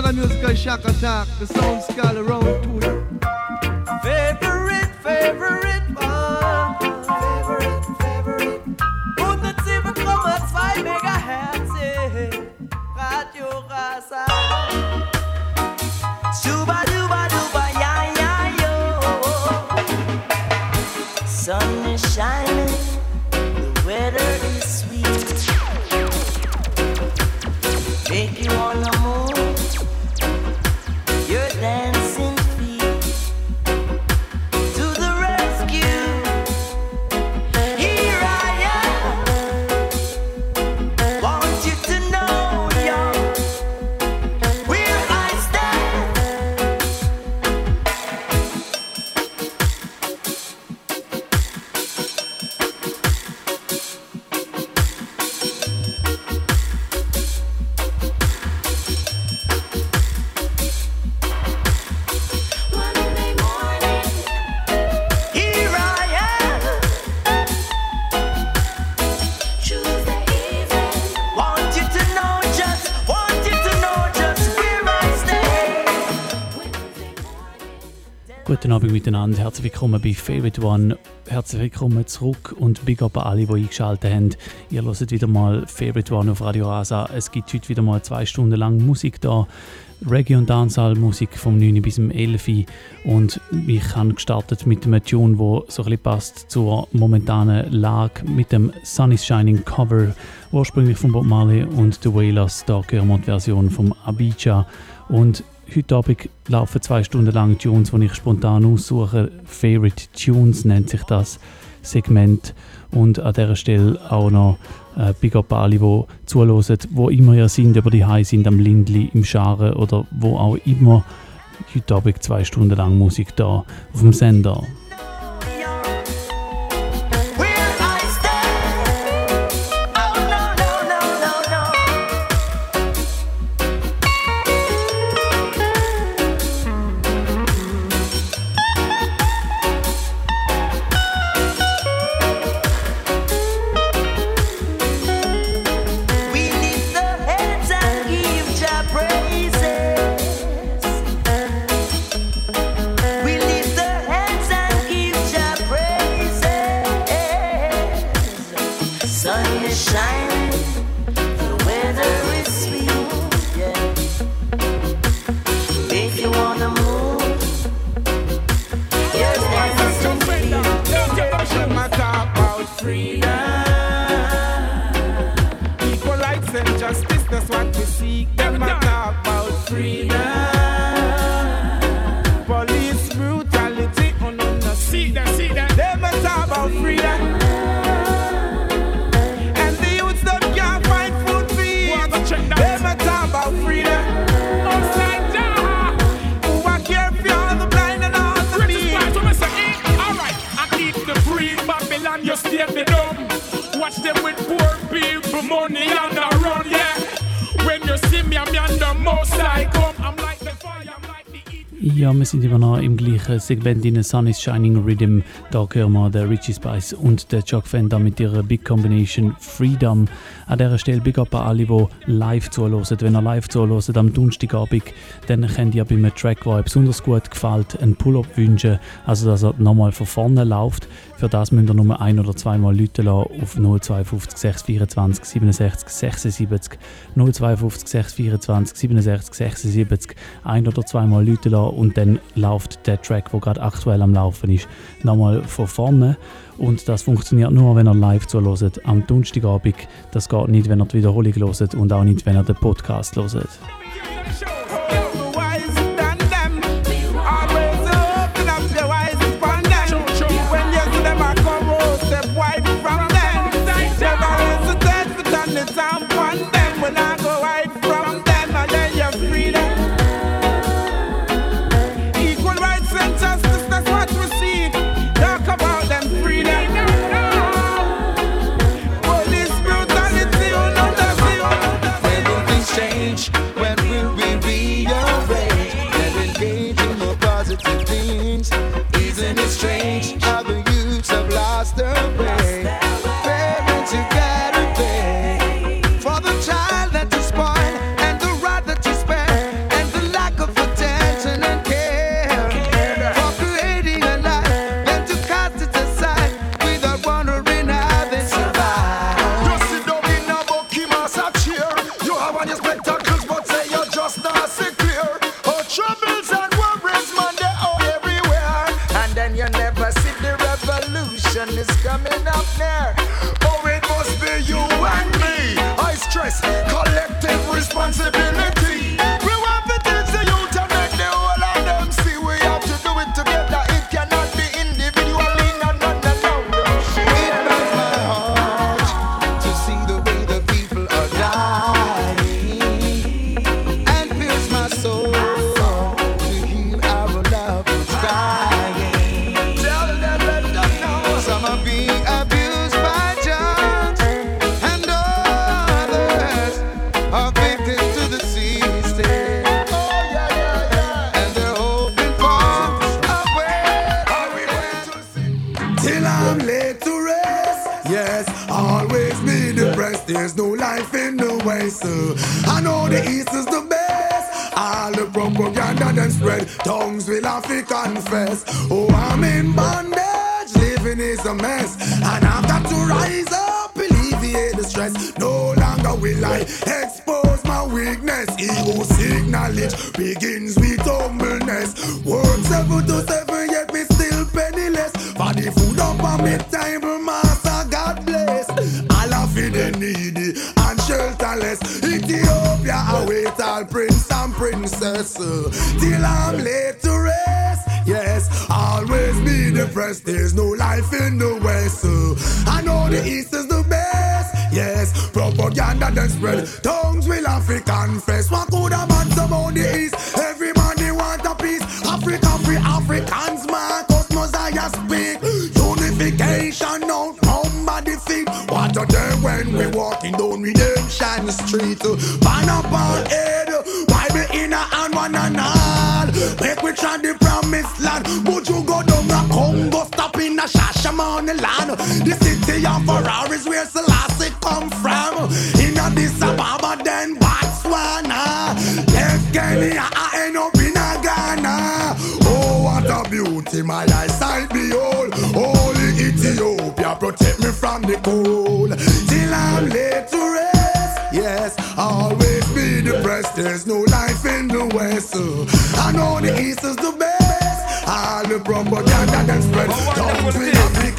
Another musical shock attack. The sound skull around you. Favorite, favorite herzlich willkommen bei Favorite One. Herzlich willkommen zurück und Big Up an alle, die eingeschaltet haben. Ihr hört wieder mal Favorite One auf Radio Rasa. Es gibt heute wieder mal zwei Stunden lang Musik da. Reggae und Dancehall Musik vom 9 bis zum 11 Uhr. und ich habe gestartet mit einem Tune, der so ein passt zur momentanen Lage mit dem Sun is Shining Cover, ursprünglich von Bob Marley und The Wailers, da hören wir die Version vom Abidja und Heute Abend laufen zwei Stunden lang Tunes, die ich spontan aussuche. Favorite Tunes nennt sich das Segment. Und an dieser Stelle auch noch äh, Big Up alle, die zuhören, wo immer ihr sind, ob die High sind, am Lindli, im Scharen oder wo auch immer. Heute Abend zwei Stunden lang Musik da auf dem Sender. Ja, wir sind immer noch im gleichen Segment in Sun is Shining Rhythm. Da hören wir den Richie Spice und den Chuck Fender mit ihrer Big Combination Freedom. An dieser Stelle Big Up an alle, die live zuhören. Wenn ihr live zuhört am Donnerstagabend, dann könnt ihr bei einem Track, der euch besonders gut gefällt, einen Pull-Up wünschen. Also, dass er nochmal von vorne läuft. Für das müsst ihr nur ein- oder zweimal Leute auf 052 624 67 76. 052 624 67 76. Ein- oder zweimal Leute und dann läuft der Track, der gerade aktuell am Laufen ist, nochmal von vorne. Und das funktioniert nur, wenn ihr live zuhört am Donnerstagabend. Das geht nicht, wenn ihr die Wiederholung hört und auch nicht, wenn ihr den Podcast hört. The East is the best. All the propaganda then spread. Tongues will have to confess. Oh, I'm in bondage. Living is a mess. And I've got to rise up, alleviate the stress. No longer will I expose my weakness. Ego seek knowledge begins Till I'm laid to rest. Yes, always be depressed. There's no life in the West. I know the East is the best. Yes, propaganda then spread. Tongues will have to confess. What could a man about the East? Everybody want a piece. Africa free Africans, Marcus Mosiah speak. Unification now, nobody feet. What a day when we walking down Redemption Street. Ban up our head, a Shashamane land? The city of Ferraris where Selassie come from. In Addis Ababa, then Botswana. Left Kenya, I end up in a Ghana. Oh, what a beauty, my eyesight behold. Holy Ethiopia, protect me from the cold. Till I'm laid to rest. Yes, always be depressed. There's no life in the West. uh. I know the East is the best. All the propaganda that spread. Don't we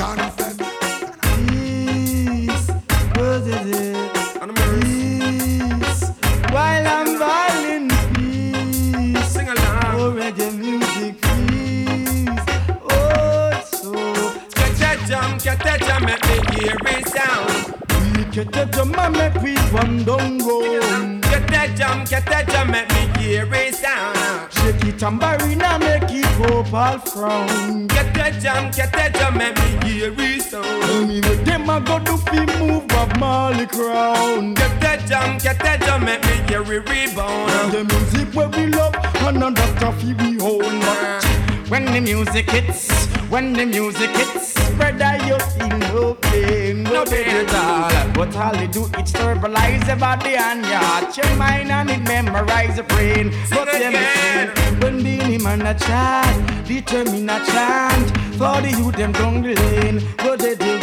get drum and make we run down road. Get that jump, get that jump, make me hear it sound. Shake it tambourine and make it go all frown. Get that jump, get that jump, make me hear it sound. Me with them a go do fi move Bob Marley crown. Get that jump, get that jump, make me hear it rebound. The music where we love and a doctor fi we own. When the music hits, when the music hits, brother you feel no pain, No pain at all. But all they do is stabilize your body and your heart, your mind and it memorize your brain. But them when Beenie Man a chant, determine a chant. For the youth them down the lane. What they do,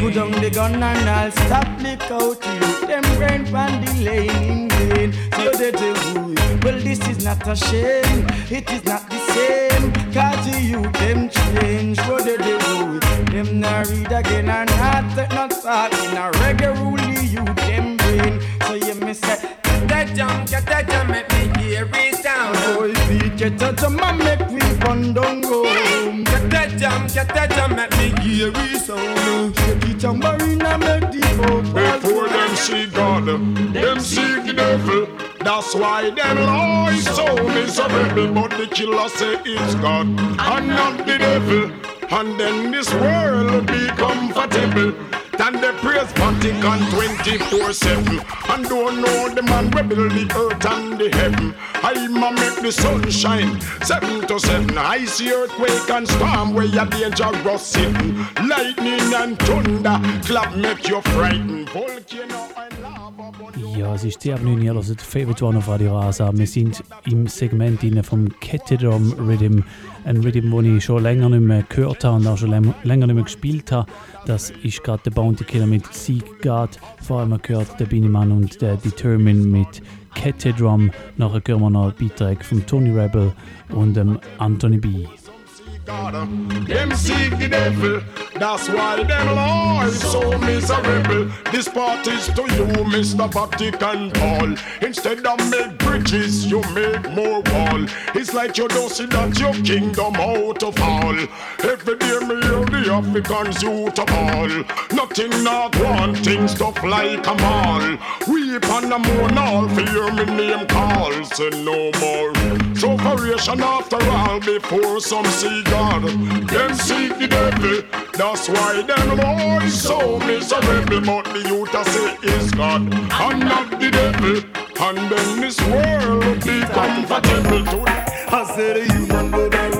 put down the gun and I'll stop the youth them brain from the lane in vain. So they do, well this is not a shame, it is not the same. Cause youth them change. What they do, them not read again and not take no thought in a reggae rule youth them brain. So you me say. Get that jump, get that jump, make me hear it sound. Boy, we get a drum and make we run down road. Get that jump, get that jump, make me hear it sound. Shake it tambourine and make the folk Before them them seek the devil. That's why them lies so miserable. But the killer say it's God and not the devil. And then this world will be comfortable. Then they praise Vatican 24-7 And don't know the man we build the earth and the heaven. I'ma make the sun shine 7 to 7 I see earthquake and storm where you're dangerous sitting. Lightning and thunder Clap make you frightened. Volcano and lava Ja, es ist 10 9 ihr hört Favorite One auf Radio. Wir sind im Segment vom Kettedrum Rhythm. Ein Rhythm, den ich schon länger nicht mehr gehört habe und auch schon läng- länger nicht mehr gespielt habe. Das ist gerade der Bounty Killer mit Sieg God. Vor allem gehört der Biniman und der Determine mit Kettedrum. Nachher hören wir noch einen Beitrag von Tony Rebel und dem Anthony B. God, uh, them seek the devil. That's why them lives so miserable. This part is to you, Mr. Vatican Paul. Instead of make bridges, you make more wall. It's like you don't see that your kingdom out of all. Every day me hear the Africans you to all. Nothing not wanting stuff like a mall. Weep and the moon all fear me name calls and no more. So variation after all before some seagull. God. Them seek the devil. That's why them boys so miserable. But the youth I say is God and not the devil. And then this world be comfortable to. I say the human will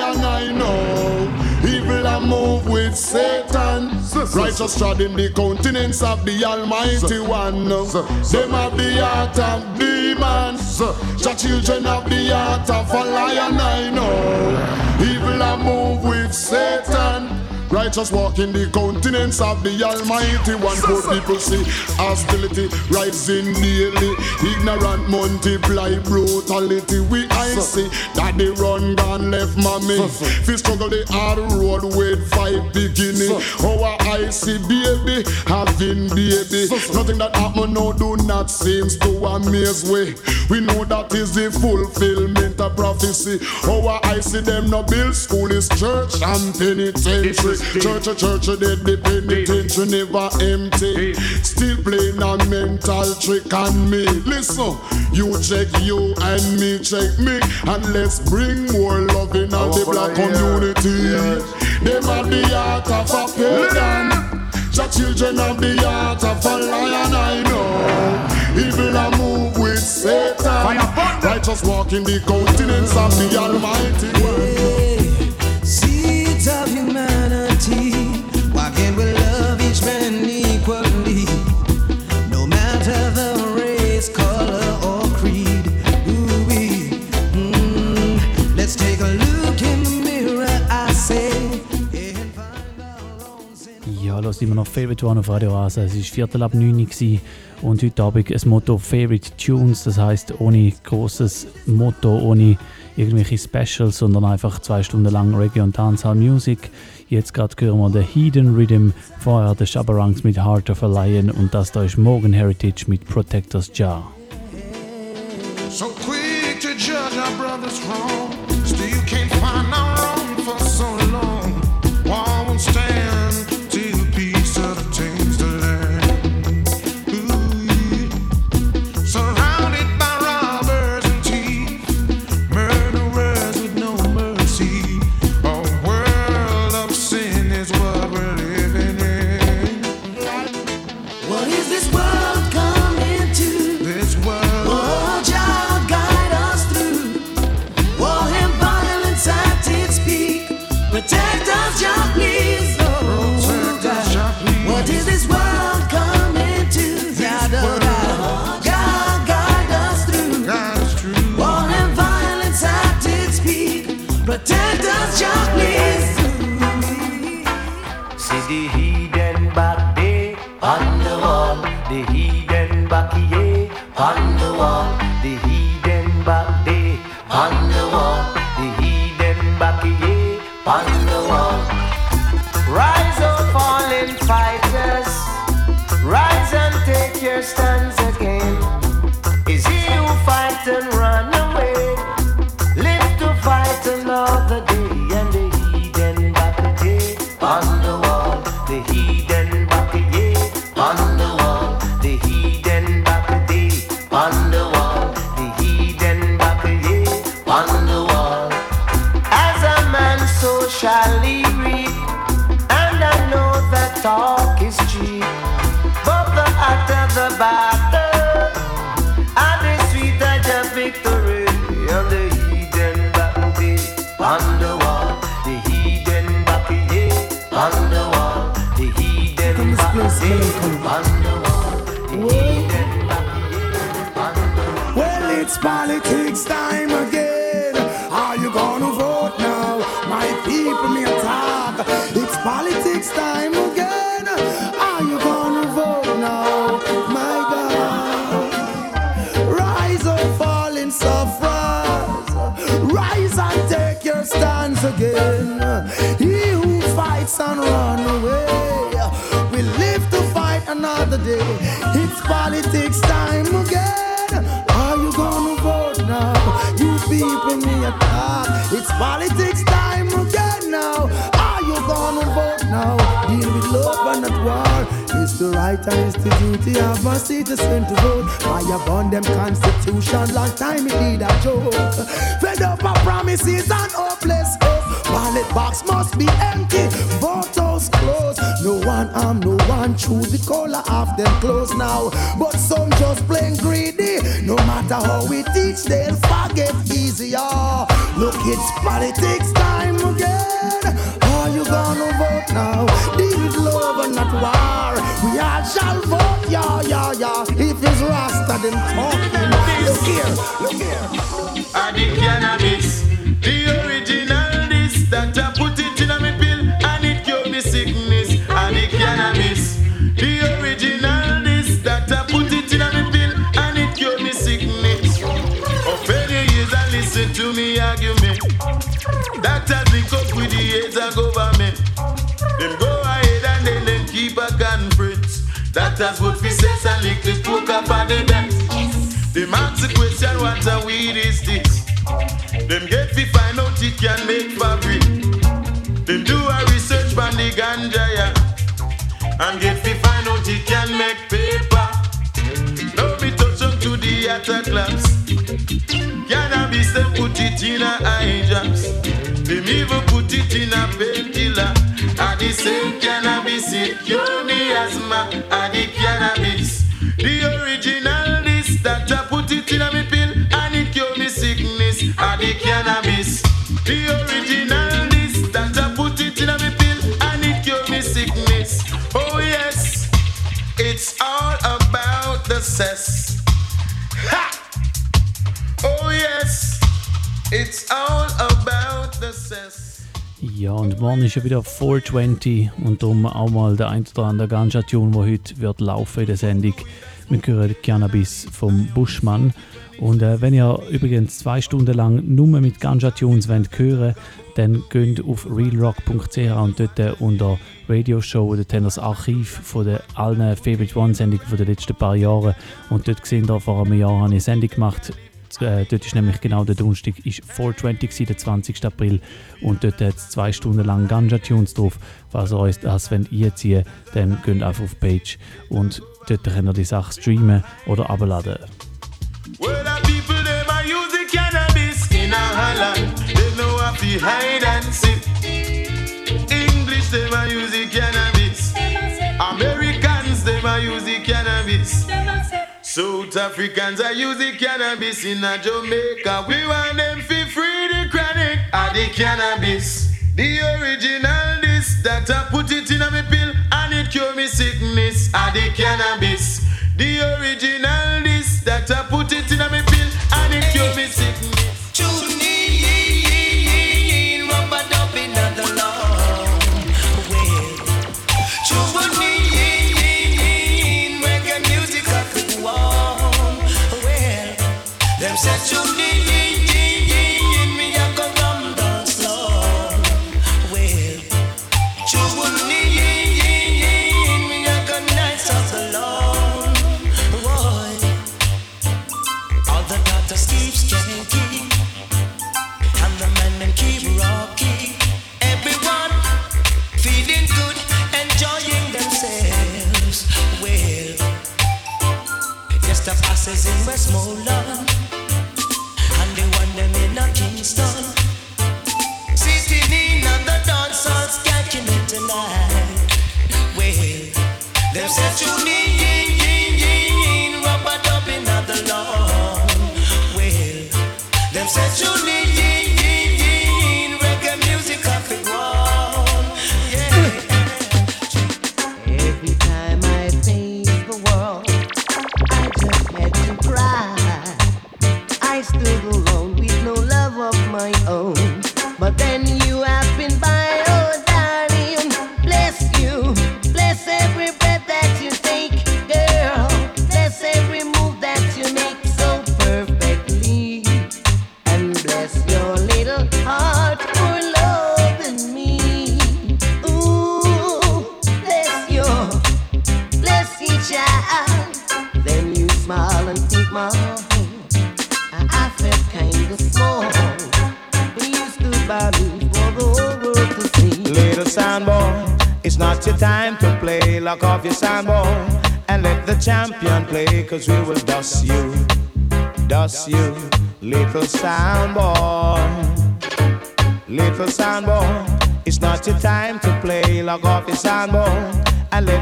and I know. Evil a move with Satan. Righteous treading the continents of the Almighty One. Them of the heart of demons. The children of the heart of a lion, I know. Evil a move with Satan. Righteous walk in the countenance of the Almighty. One poor people see hostility rising daily. Ignorant multiply brutality. We I see that they run gone left mommy. We struggle the hard road with five beginning. Our I see baby having baby. Nothing that happen now do not seems to amaze we. We know that is the fulfillment of prophecy. Our I see them no build school is church and penitentiary. Church, a church, dead the penitentiary never empty. Still playing a mental trick on me. Listen, you check you and me check me, and let's bring more love in on the black community. Them are the heart of a pagan. The children of the heart of a lion, I know. Evil a move with Satan. Righteous walk in the continents of the Almighty. Seeds los immer noch Favorite One auf Radio Rasa. Es war Viertel ab 9 Uhr und heute Abend ein Motto Favorite Tunes. Das heißt ohne großes Motto, ohne irgendwelche Specials, sondern einfach zwei Stunden lang Reggae und Dancehall Music. Jetzt gerade hören wir den Hidden Rhythm, vorher der Shabarangs mit Heart of a Lion und das da ist Morgan Heritage mit Protectors Jar. So quick to judge our brothers wrong. Well, it's politics time another day. It's politics time again. Are you gonna vote now? You people me talk. It's politics time again now. Are you gonna vote now? Deal with love and not war. It's the right and it's the duty of a citizen to vote. I have on them constitution long time it need a joke. Fed up of promises and hopeless hope. Ballot box must be empty. Vote. No one arm, no one chew the color of them clothes now. But some just plain greedy. No matter how we teach, they'll forget easier. Look, it's politics time again. Are you gonna vote now? Deal with love and not war. We all shall vote, yeah, yeah, yeah. If it's Rasta, then talking. Look here, look here. are the is what we say, and little poker for the ask the question, what a weed is this? Them get fi find out it can make fabric. Them do a research on the ganja, yeah. And get fi find out it can make paper. Now me touch up to the other class. Cannabis, them put it in a eye drops. Them even put it in a painkiller. And the same cannabis, it cure me asthma. And the cannabis, morgen ist ja wieder 420 und darum auch mal der ein oder andere Ganja-Tune, der heute wird laufen in der Sendung. Wir hören Cannabis vom Buschmann. Und äh, wenn ihr übrigens zwei Stunden lang nur mit Ganja-Tunes wollt hören dann geht auf realrock.ch und dort äh, unter Radio Show, dort haben das Archiv von den allen Favorite One-Sendungen den letzten paar Jahren. Und dort seht ihr, vor einem Jahr habe ich eine Sendung gemacht äh, dort ist nämlich genau der Donnerstag, ist 420 gewesen, der 20. April und dort hat es zwei Stunden lang Ganja-Tunes drauf. Falls ihr euch das wollt einziehen dann geht einfach auf die Page und dort könnt ihr die Sache streamen oder abladen. Well, the. They hide and seek. English them a use the South Africans are the cannabis in a Jamaica. We want them fi free the chronic of the cannabis. The original this that I put it in a me pill and it cure me sickness of the cannabis. The original this that I put it in a me pill and it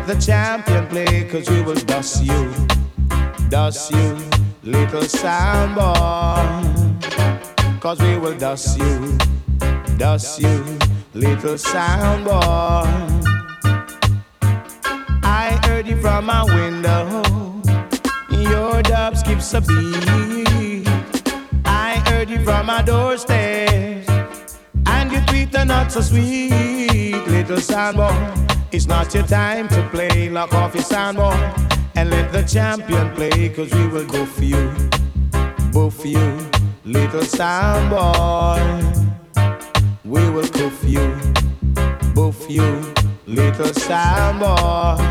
the champion play. Cause we will dust you, dust you, little sound boy. Cause we will dust you, dust you, little sound boy. I heard you from my window. Your dub skips a beat. I heard you from my doorstep. And you tweet are not so sweet, little sound boy. It's not your time to play. Lock off your sound boy and let the champion play. Cause we will go for you, go for you, little sound boy. We will go for you, both you, little sound boy.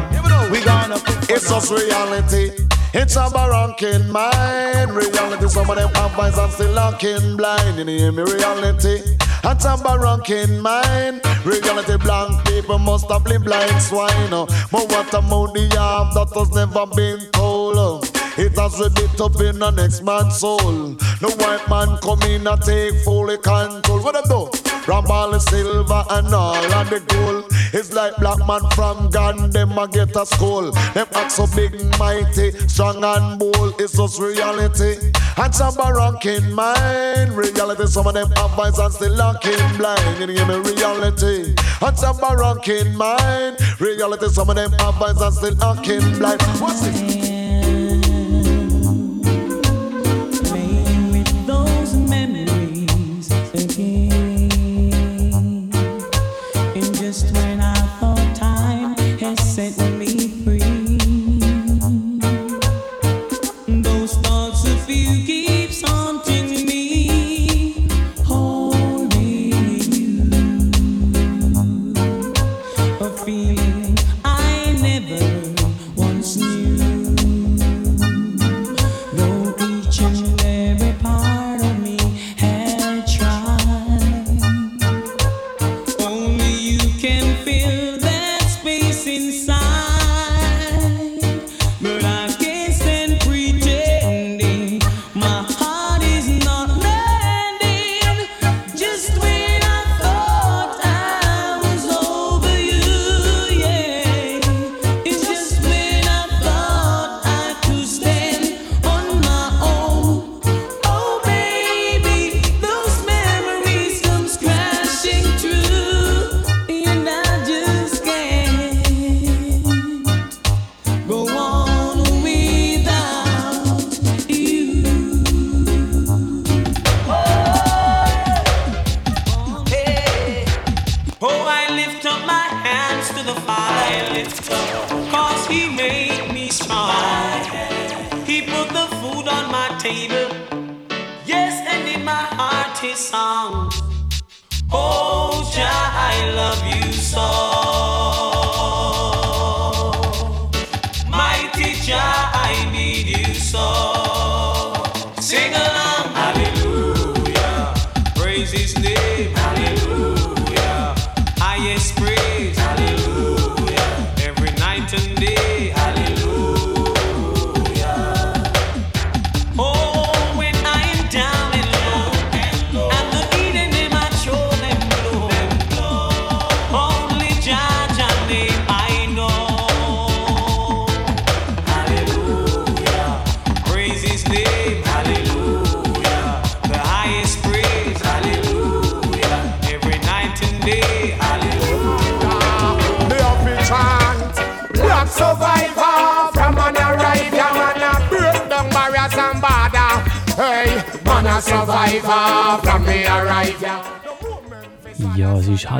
We gonna It's It's just reality. It's a barranking mind. Reality, some of them have eyes and still looking blind. You hear me? Reality. It's a barranking mind. Reality, blank people must have been blind swine. Oh. But what about the arm that has never been told? Oh. It has ripped up in the next man's soul. The white man come in and take fully control. What them do? From all the silver and all of the gold. It's like black man from Gun, them a get a school. Them act so big, mighty, strong and bold. It's just reality. And some barranking mind. Reality, some of them have eyes and still looking blind. You hear me? Reality. And some barranking mind. Reality, some of them have eyes and still looking blind. What's this?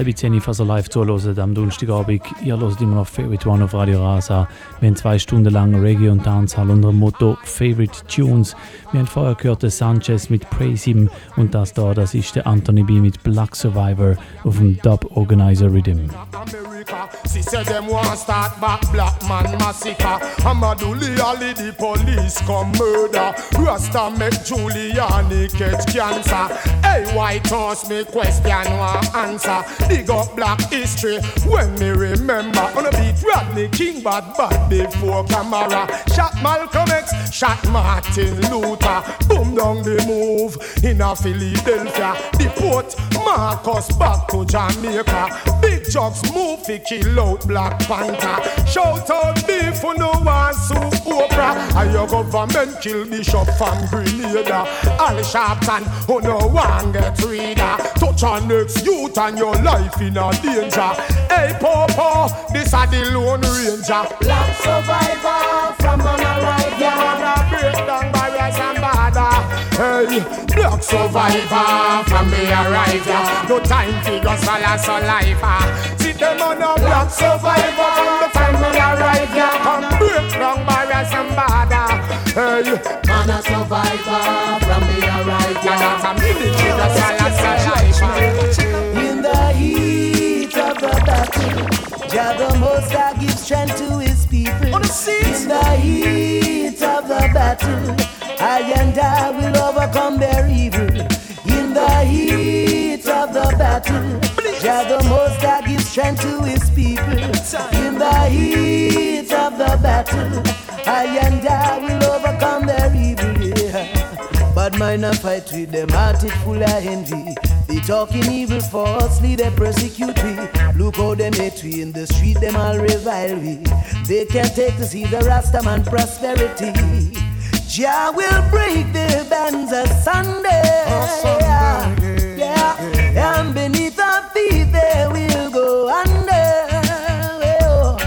Ja, es ist halb zehn, falls ihr live zuhört am Donnerstagabend. Ihr hört immer noch Favorite One auf Radio Rasa. Wir haben zwei Stunden lang Reggae und Dancehall unter dem Motto Favorite Tunes. Wir haben vorher gehört den Sanchez mit Praise Him und das da, das ist der Anthony B mit Black Survivor auf dem Dub Organizer Rhythm. Start back black man massacre. Amadou Diallo the police come murder. Rasta make Giuliani catch cancer. Hey, White House me question one answer. Dig up black history when me remember. On a beat Rodney King bad bad before camera. Shot Malcolm X, shot Martin Luther. Boom down the move in a Philadelphia. Deport Marcus back to Jamaica. Big jugs move fi kill out Black Panther. Shout out beef for no one so Oprah. And your government kill Bishop from Grenada. Al Sharpton who no one get reader. Touch on next youth and your life in a danger. Hey Popo, this a the Lone Ranger. Black survivor from an Hey, black survivor from me arrive. Yeah. No time to go life. ah. See them on a black survivor from the time me arrive. Yeah, come break down barriers and border. Hey, Man a survivor from the arrival. yeah, that's a military go swallow so life. ah. In the heat of the battle, Jah the Most High gives strength to His people. In the heat of the battle, I and I will overcome their evil. In the heat of the battle, Jah the Most High gives strength to His people. In the heat of the battle, I and I will overcome their evil. Yeah. Bad mind a fight with them, heart it full of envy. They talking evil falsely, they persecute me. Look how them hate we in the street, them all revile we. They can't take to see the Rastaman prosperity. Jah will break the bands asunder. Oh, yeah, yeah. And beneath our feet they will go under. Oh,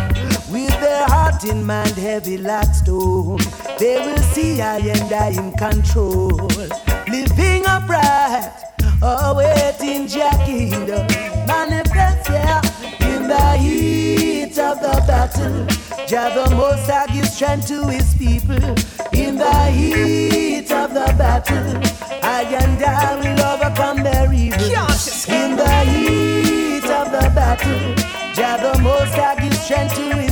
With their heart in mind heavy like stone, they will see I and I in control. Living upright, awaiting Jah kingdom. Manifest, yeah, in the heat of the battle. Jah the Most High gives strength to His people. In the heat of the battle, I and I will overcome their evil. In the heat of the battle, Jah the Most High gives strength to His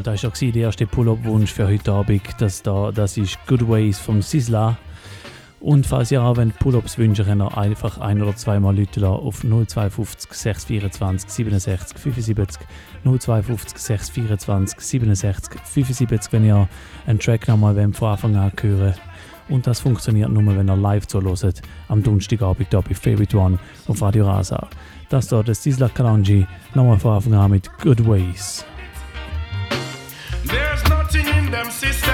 und das war der erste Pull-Up-Wunsch für heute Abend. Das, da, das ist Good Ways vom Sizzla. Und falls ihr auch Pull-Ups wünschen könnt ihr einfach ein- oder zweimal Leute auf 052 624 67 75 052 624 67 75, wenn ihr einen Track nochmal von Anfang an hören Und das funktioniert nur, wenn ihr live zuhört, am Donnerstagabend hier bei Favorite One auf Radio Rasa. Das dort ist Sizzla Kalanji, nochmal von Anfang an mit Good Ways. There's nothing in them system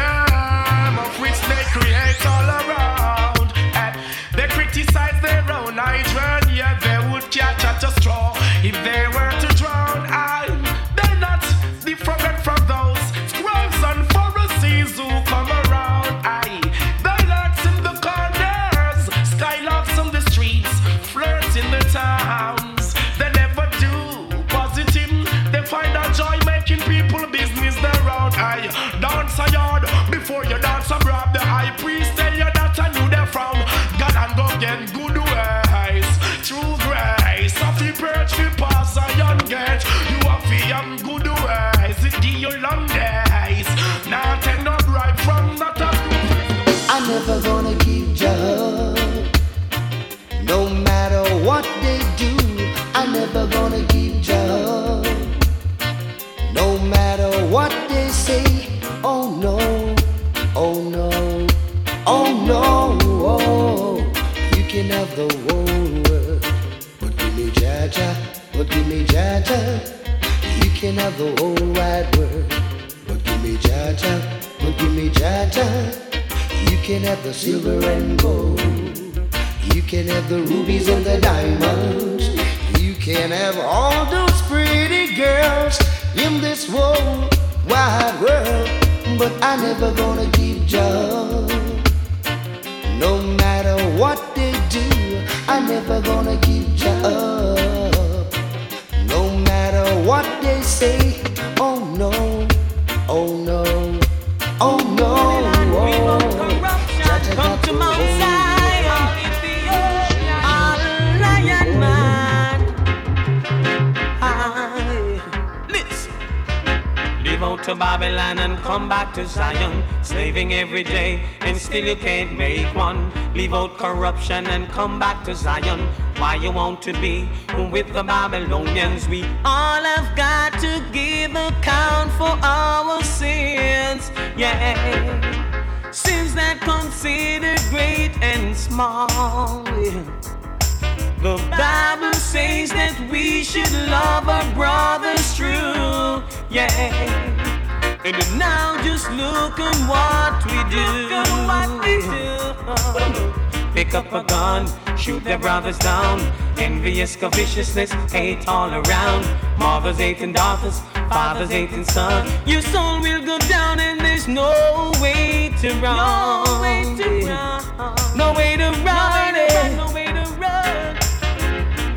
the whole wide world But give me Jah, but give me Jah you can have the silver and gold. You can have the rubies and the diamonds. You can have all those pretty girls in this whole wide world. But I never gonna give Jah. No matter what they do, I never gonna give up. Say, oh no, oh no, oh no. Oh. Come to Mount oh. Zion, all lion man. Aye. Listen. Leave out to Babylon and come back to Zion, slaving every day, and still you can't make one. Leave out corruption and come back to Zion. Why you want to be with the Babylonians? We all have got to give account for our sins. Yeah sins that considered great and small. The Bible says that we should love our brothers true. Yeah. And now just look at what we do. What we do. Pick up a gun, shoot their brothers down. Envious, covetousness, hate all around. Mothers hating daughters, fathers hating sons. Your soul will go down, and there's no way to run. No way to run. No way to run. No way to run.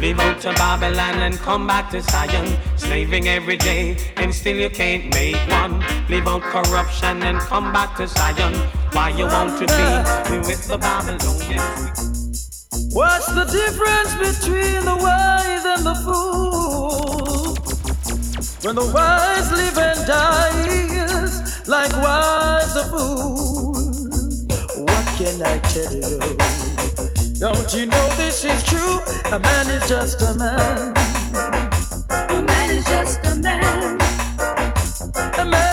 Leave out to Babylon and come back to Zion. Slaving every day and still you can't make one. Leave out corruption and come back to Zion. Why you want to be with the Babylonians? What's the difference between the wise and the fool? When the wise live and dies, likewise the fool. What can I tell you? Don't you know this is true? A man is just a man. A man is just a man. A man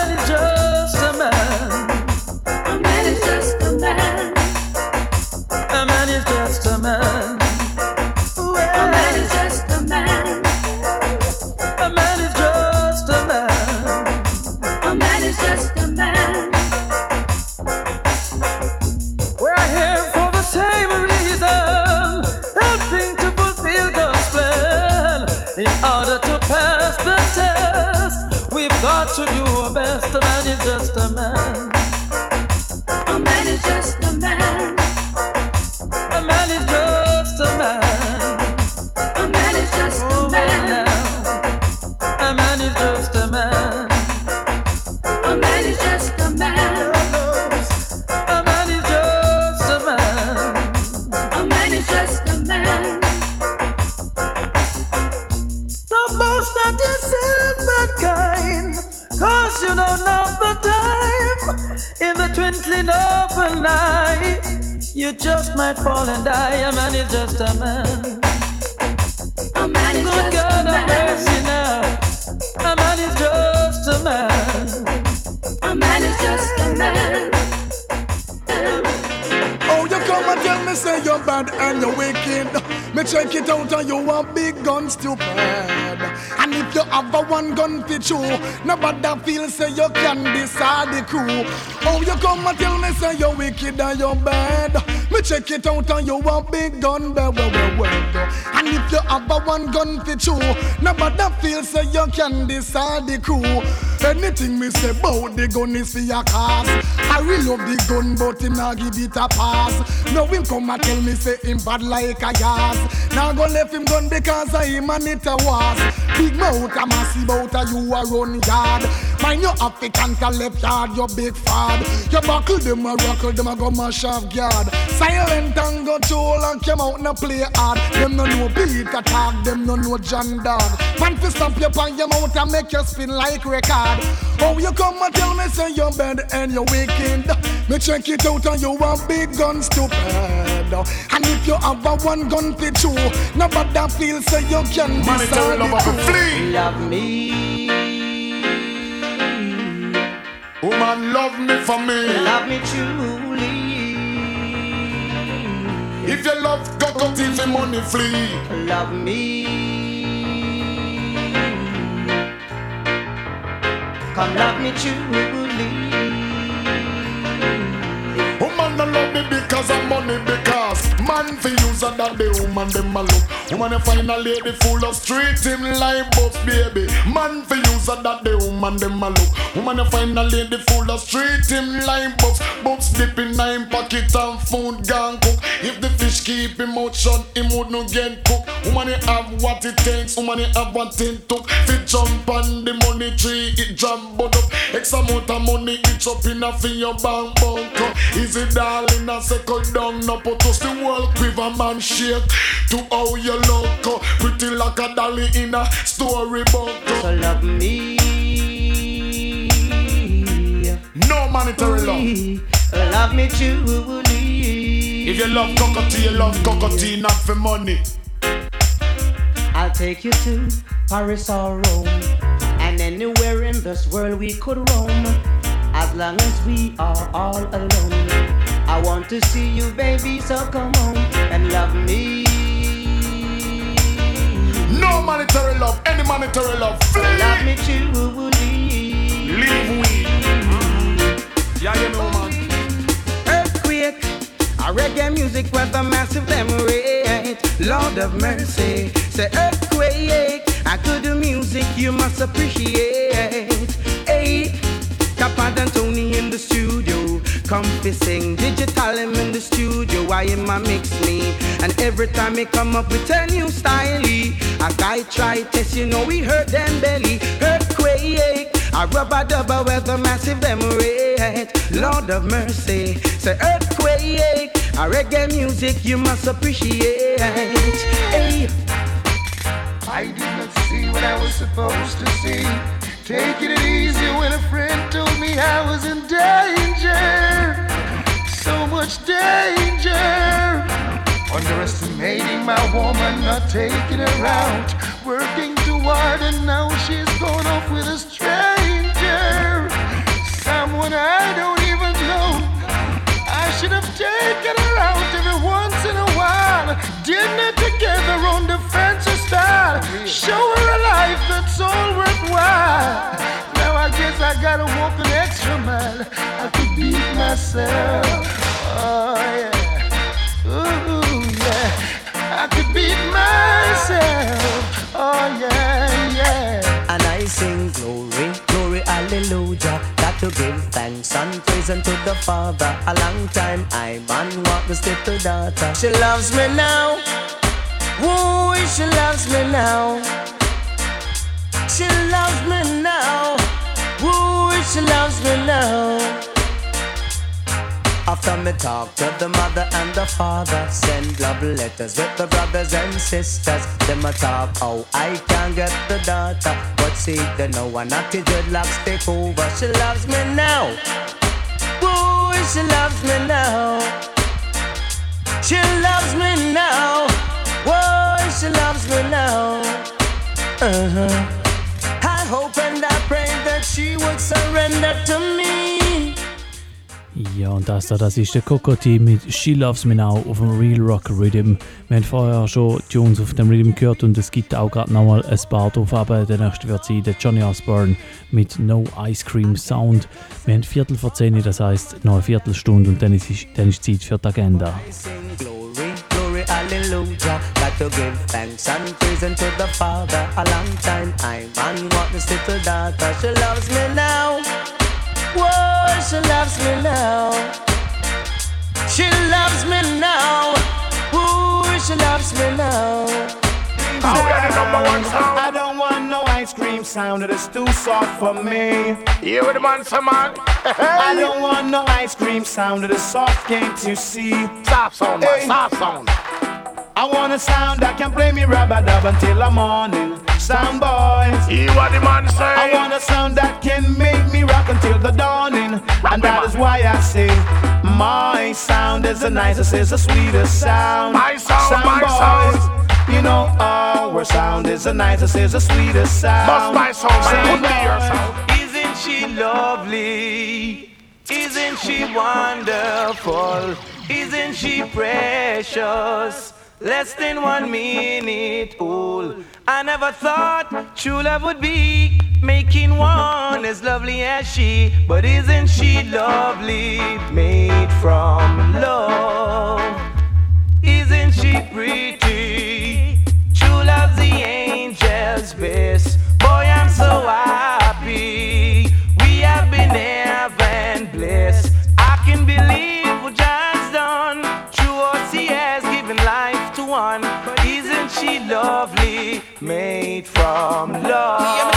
might fall and die. A man is just a man. A man is Good just God a man. mercy now. A man is just a man. A man is just a man. Oh, you come and tell me say you're bad and you're wicked. Me check it out and you want big guns stupid. And one gun fit you, nobody feel say you can decide the crew. Oh, you come and tell me say you're wicked and you're bad. Me check it out and you want big gun, well, well, well. And if you have a one gun fit you, nobody feel say you can decide the crew. Anything me say about the gun is for your cause. I will love the gun, but him not give it a pass. Now him come and tell me say him bad like a yas. Now go left him gun because of him and it a was. Big mouth a massive out a you a run yard. Mind your African can left yard, your big fad. Your buckle them a rockle, them a go mash off guard. Silent and go troll and come out and play hard. Them no know beat attack, them no know John Dog. Man fi stamp you on your mouth and make you spin like record. Oh, you come and tell me say you're bad and you're wicked. Me check it out and you want big gun stupid. And if you have a one gun fit you, nobody feel say you can Monetary decide lover it for too. flee. Love me, Woman, love me for me. love me truly. If you love Cocoa Tea, if your money flee. Love me. Come love me truly. Woman don't love me because of money because man for use and that the woman them a look. Woman you find a lady full of street him like buff baby. Man for use and that the woman them a look. Woman you find a lady full of street him like buff. Buffs dip in nine pocket and food gone cook. If the fish keep him out shut, him would no get cooked. Woman you have what it takes. Woman you have what it took. Fit jump on the money tree, it jump but up. X amount of money, it up in a for your bank bunker. Easy darling, I cut down, no put us the world quiver man shake. To how you look, uh, pretty like a dolly in a storybook. So love me. No monetary love. Love me truly. If you love Cocoa Tea, you love Cocoa Tea, not for money. I'll take you to Paris or Rome, and anywhere in this world we could roam, as long as we are all alone. I want to see you, baby, so come on and love me. No monetary love, any monetary love. Flee. Love me truly. Leave we. Mm-hmm. Yeah, you know, man. Earthquake, a reggae music with a massive them rate. Lord of mercy, say earthquake, a good music you must appreciate. Hey, Capad and Tony in the studio, comfy sing digital him in the studio. I am a mix me, and every time he come up with a new style, a guy try test, you know we hurt them belly. Earthquake. A rubber dubber with a massive them. Lord of mercy, say earthquake. A reggae music you must appreciate. Hey. I did not see what I was supposed to see. Taking it easy when a friend told me I was in danger. So much danger. Underestimating my woman, not taking her out. Working too hard, and now she's gone off with a stranger. Someone I don't even know. I should have taken her out every once in a while. Dinner together on the fancy style. Show her a life that's all worthwhile. Now I guess I gotta walk an extra mile. I could beat myself. Oh yeah. Ooh yeah. I could beat myself. Oh yeah, yeah. And I sing glory, glory, hallelujah. Got to give thanks and praise unto the Father. A long time I man walk this little daughter. She loves me now. Woo, she loves me now. She loves me now. Woo, she loves me now. After me talk to the mother and the father, send love letters with the brothers and sisters. Them a talk oh, I can't get the daughter, but see they know one the dreadlocks take over. She loves me now. Woo, she loves me now. She loves me now. Whoa, she loves me now. Uh-huh. I hope and I pray that she would surrender to me. Ja, und das da, das ist der Kokoti mit She Loves Me Now auf dem Real Rock Rhythm. Wir haben vorher schon Tunes auf dem Rhythm gehört und es gibt auch gerade nochmal ein paar drauf, aber der nächste wird sein der Johnny Osborne mit No Ice Cream Sound. Wir haben Viertel vor 10, das heißt noch eine Viertelstunde und dann ist, dann ist Zeit für die Agenda. Glory, glory, hallelujah. Got to give thanks and praise unto the Father. A long time I man want this little daughter. She loves me now. Whoa, she loves me now. She loves me now. Woo, she loves me now. Oh, I don't want no ice cream sound, it is too soft for me. You with the some man. I don't want no ice cream sound, it is soft, can't you see? Soft sound, man, soft sound. I want a sound that can play me rubber dub until the morning. Sound boys. Hear what the man say. I want a sound that can make me rock until the dawning. and that is why I say my sound is the nicest, is the sweetest sound. My sound, sound my boys. sound. You know our sound is the nicest, is the sweetest sound. Must my sound, man. Put your sound. Isn't she lovely? Isn't she wonderful? Isn't she precious? Less than one minute old. I never thought true love would be making one as lovely as she. But isn't she lovely? Made from love. Isn't she pretty? True love's the angel's best. Boy, I'm so happy. One. But isn't she lovely? Made from love.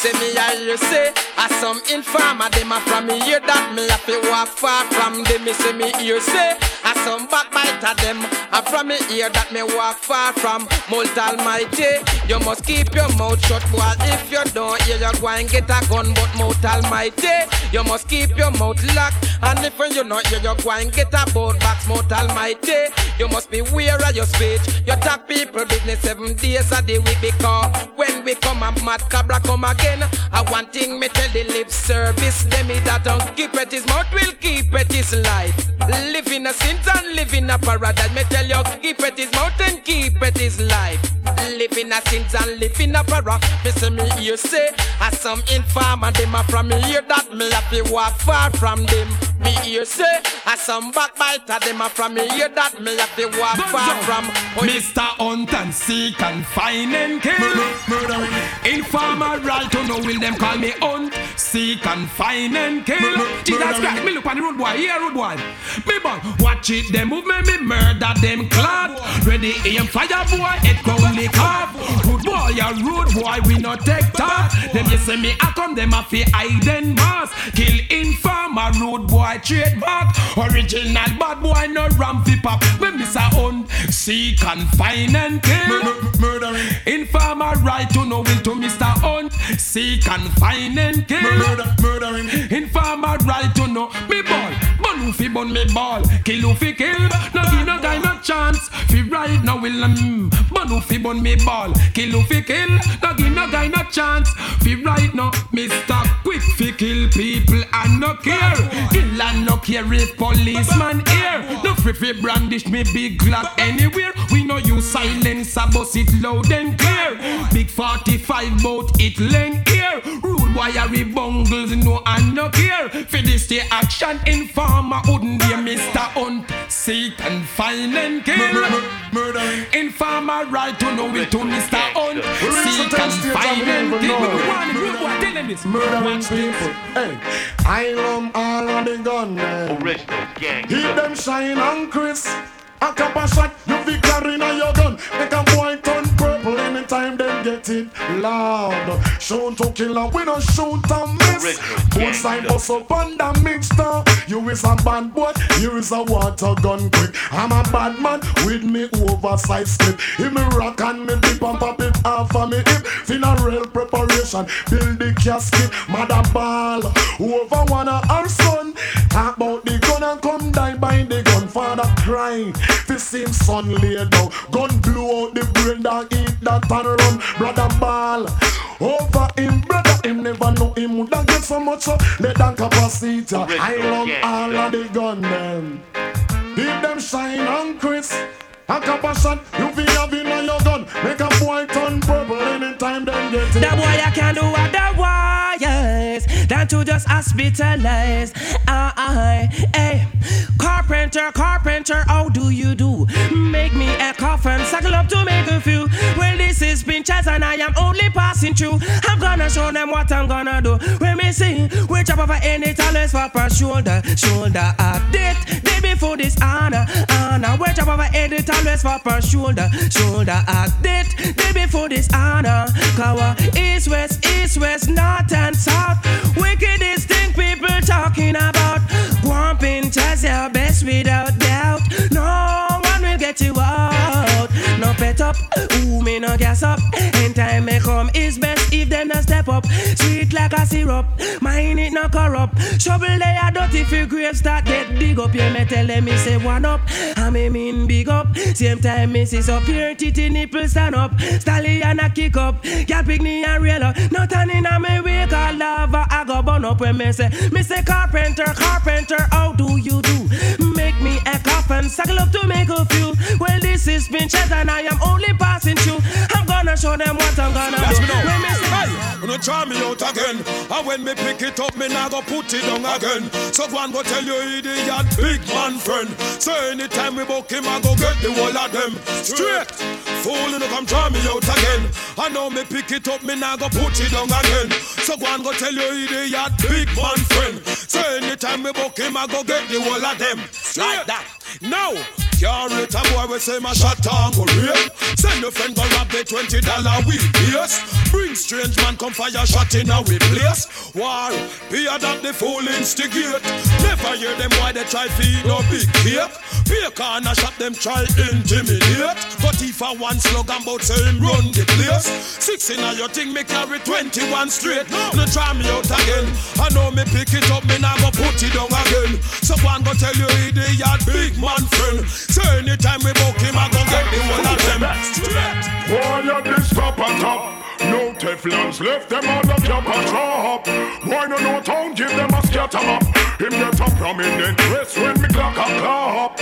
Say me I say I some informer them a from me hear that me have to walk far from. Them me say me hear say I some backbiter them a from me hear that me walk far from. Most Almighty You must keep your mouth shut boy. If you don't hear you go and get a gun but Most Almighty You must keep your mouth locked. And if you not hear you go and get a boat box Most Almighty You must be aware of your speech. You talk people business seven days a the week because when we come a mad cabra come again. I want thing me tell the lip service Them it that don't keep it his mouth will keep it his life Live in a sin and live in a paradise Me tell you keep it his mouth and keep it his life live in a sins and live in a para. Me say me hear say, as some informer them a from me hear that me have to walk far from them. Me hear say, as some backbiter them a from me hear that me have to walk far from. Oh, Mr. Hunt and seek and find and kill. Informer right to know will them call me Hunt, seek and find and kill. Jesus Christ, me look on the road boy, here road boy. Me boy, watch it, them move me, me murder them clad. Ready aim fire boy, it only carve. Rude boy, a rude boy, we not take talk. Them you say me, I come them a fi hide and mask. Kill informer, rude boy, trade back. Original bad boy, no ram fi pop. Me miss a hunt, seek and find and kill. Murdering. Informer right to know will to Mr. Hunt, seek and find and kill. Murder, murdering. Informer right to know me ball. Bun who fi bun me ball, kill who fi kill. No give no guy no chance. Fi right now will um. Bun who fi bun me ball, kill who fi kill. No give no guy no chance. Fi right now, Mr. Quick fi kill people and no care. Kill and no care if policeman here. No free fi brandish me big Glock anywhere. We know you silence, I bust it loud and clear. Big 45 bout it length here. Rude wiry bungles, no and no care. For this the action informer wouldn't be Mr. Hunt. Seek and find and kill. Murder. Informer right to know it to Mr. Hunt. Seek and find and kill. One rude boy tell him this. Murdering people. Hey, I love all of the gunmen. Original gang. Keep them shine on Chris. A couple shot, you fi carry in your gun. Make a boy turn purple anytime them get it loud. Shoot to kill and we don't shoot and miss. Both side bust up mixture. You is a bad boy, you is a water gun quick. I'm a bad man with me oversized slip. If me rock and me dip and pop it off of me hip. Funeral preparation, build the casket, mother ball. Over wanna our son. Talk about the and come die by the gun. Father crying, fi see him son lay down. Gun blow out the brain, dog eat that and run. Brother ball. Over him, brother, him never know him woulda get so much so let that capacity. I love all of the gunmen. Give them shine on Chris. A couple shot, you fi have in on your gun. Make a boy turn purple anytime them get it. That boy I can do otherwise to just hospitalize. Uh, uh, hey, carpenter, carpenter, how do you do? Make me a coffin, suckle up to make a few. Well, this is Pinchers and I am only passing through. I'm gonna show them what I'm gonna do. When me see, we chop over any talents for shoulder, shoulder update. Day before this honor, honor. We chop over any talents for per shoulder, shoulder update. Day before this honor, cover east, west, east, west, north and south. Wickedest thing people talking about. One Pinchers, your best without doubt. No one will get you out. No pet up, ooh, me no gas up. In time may come is best if them not step up. Sweet like a syrup, mine it no corrupt. Trouble they are dirty if your grave start get dig up. Yeah, me tell them me say one up, I me mean big up. Same time me see so pure titty nipple stand up. Stallion a kick up, girl me and rail up. Nothing in a me wake a lava, I go burn up when me say, me say carpenter, carpenter, how do you do? Make me a coffin, suckle up to make a few. Well, this is Pinchers and I am only passing through. I'm gonna show them what I'm gonna Watch do. me. When me say, Hey, you no try me out again. And when me pick it up, me nah go put it down again. So go and go tell your idiot big man friend. So anytime we book him, I go get the whole of them straight. Fool, you no come try me out again. I know me pick it up, me nah go put it down again. So go and go tell your idiot big man friend. So anytime we book him, I go get the whole of them like that. Now, can't rate a boy we say my shot on go. Send your friend go rob the twenty dollar weed yes. Bring strange man come fire shot in a we place. War, be a that the fool instigate. Never hear them why they try feed no big cake. Be a corner shot them try intimidate. But if I one slogan about saying run the place. Six in a your thing me carry twenty one straight. No try me out again. I know me pick it up, me nah go put it down again. So one go tell you idiot big man friend. So anytime we book him, I go get the one of them. Boy, you this top and top. No Teflons left them all up your patrol. Boy, no no town, give them a scatter up. Him get a prominent dress when me clock a clap.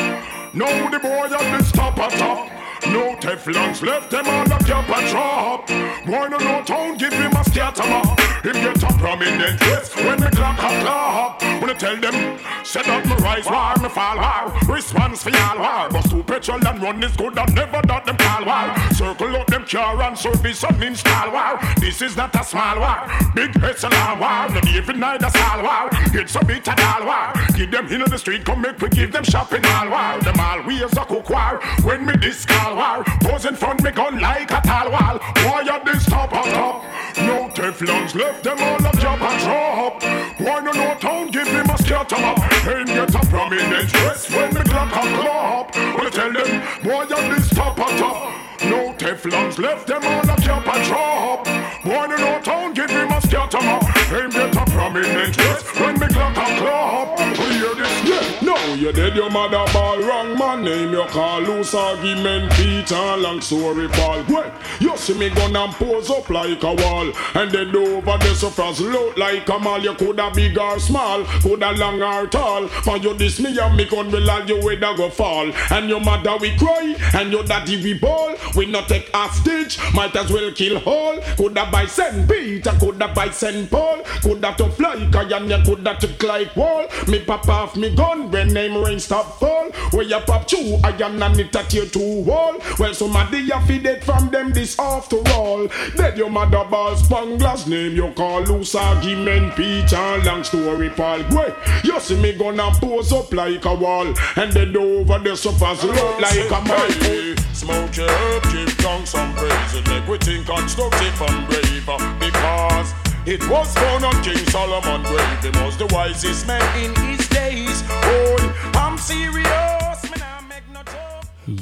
Now the boy at this top and top. No Teflons left them all up cap and drop. Boy no no town give him a scatter map. Him get a prominent place when the clock a clap. When I tell them, set up me rise war, me fall war. Response for y'all war. But two petrol and run is good and never dot them call war. Circle up them car and service and install war. This is not a small war. Big all war. Not even night a small war. It's a bit of all war. Give them in the street, come make we give them shopping all war. Them all we as a cook war. When me this call war. Pose in front me gun like a tall wall. Why you this top on top? No Teflons left them all up job and drop. Why no no town give him a scatter map? Ain't get a prominent dress when the clock a clap. Well tell them, boy you this top on top. No Teflons left them all up job and drop. Why in no town give him a scatter? Ain't get a prominent dress when the clock a clap. Hear this? Yeah, no, you dead your mother ball wrong man name your call loose argument Peter long story Paul. Well, you see me gun and pose up like a wall and then over so fast look like a mall. You coulda big or small, coulda long or tall. For you this me and me gun will all you whether go fall. And your mother we cry and your daddy we ball. We not take hostage, might as well kill all. Coulda by Saint Peter, coulda by Saint Paul, coulda to fly you coulda to like wall. Me pop off me gun when name rain stop fall. Where you pop two, I am not it at your two wall. Well somebody a feed it from them this after all. Dead your mother ball spanglers name you call loose argument Peter long story Paul. Way you see me gonna pose up like a wall and then over the so fast look like a man. Smoke herb, give down some praise and make we think constructive and brave because it was found on King Solomon grave. He was the wisest man in his days. Oh, I'm serious.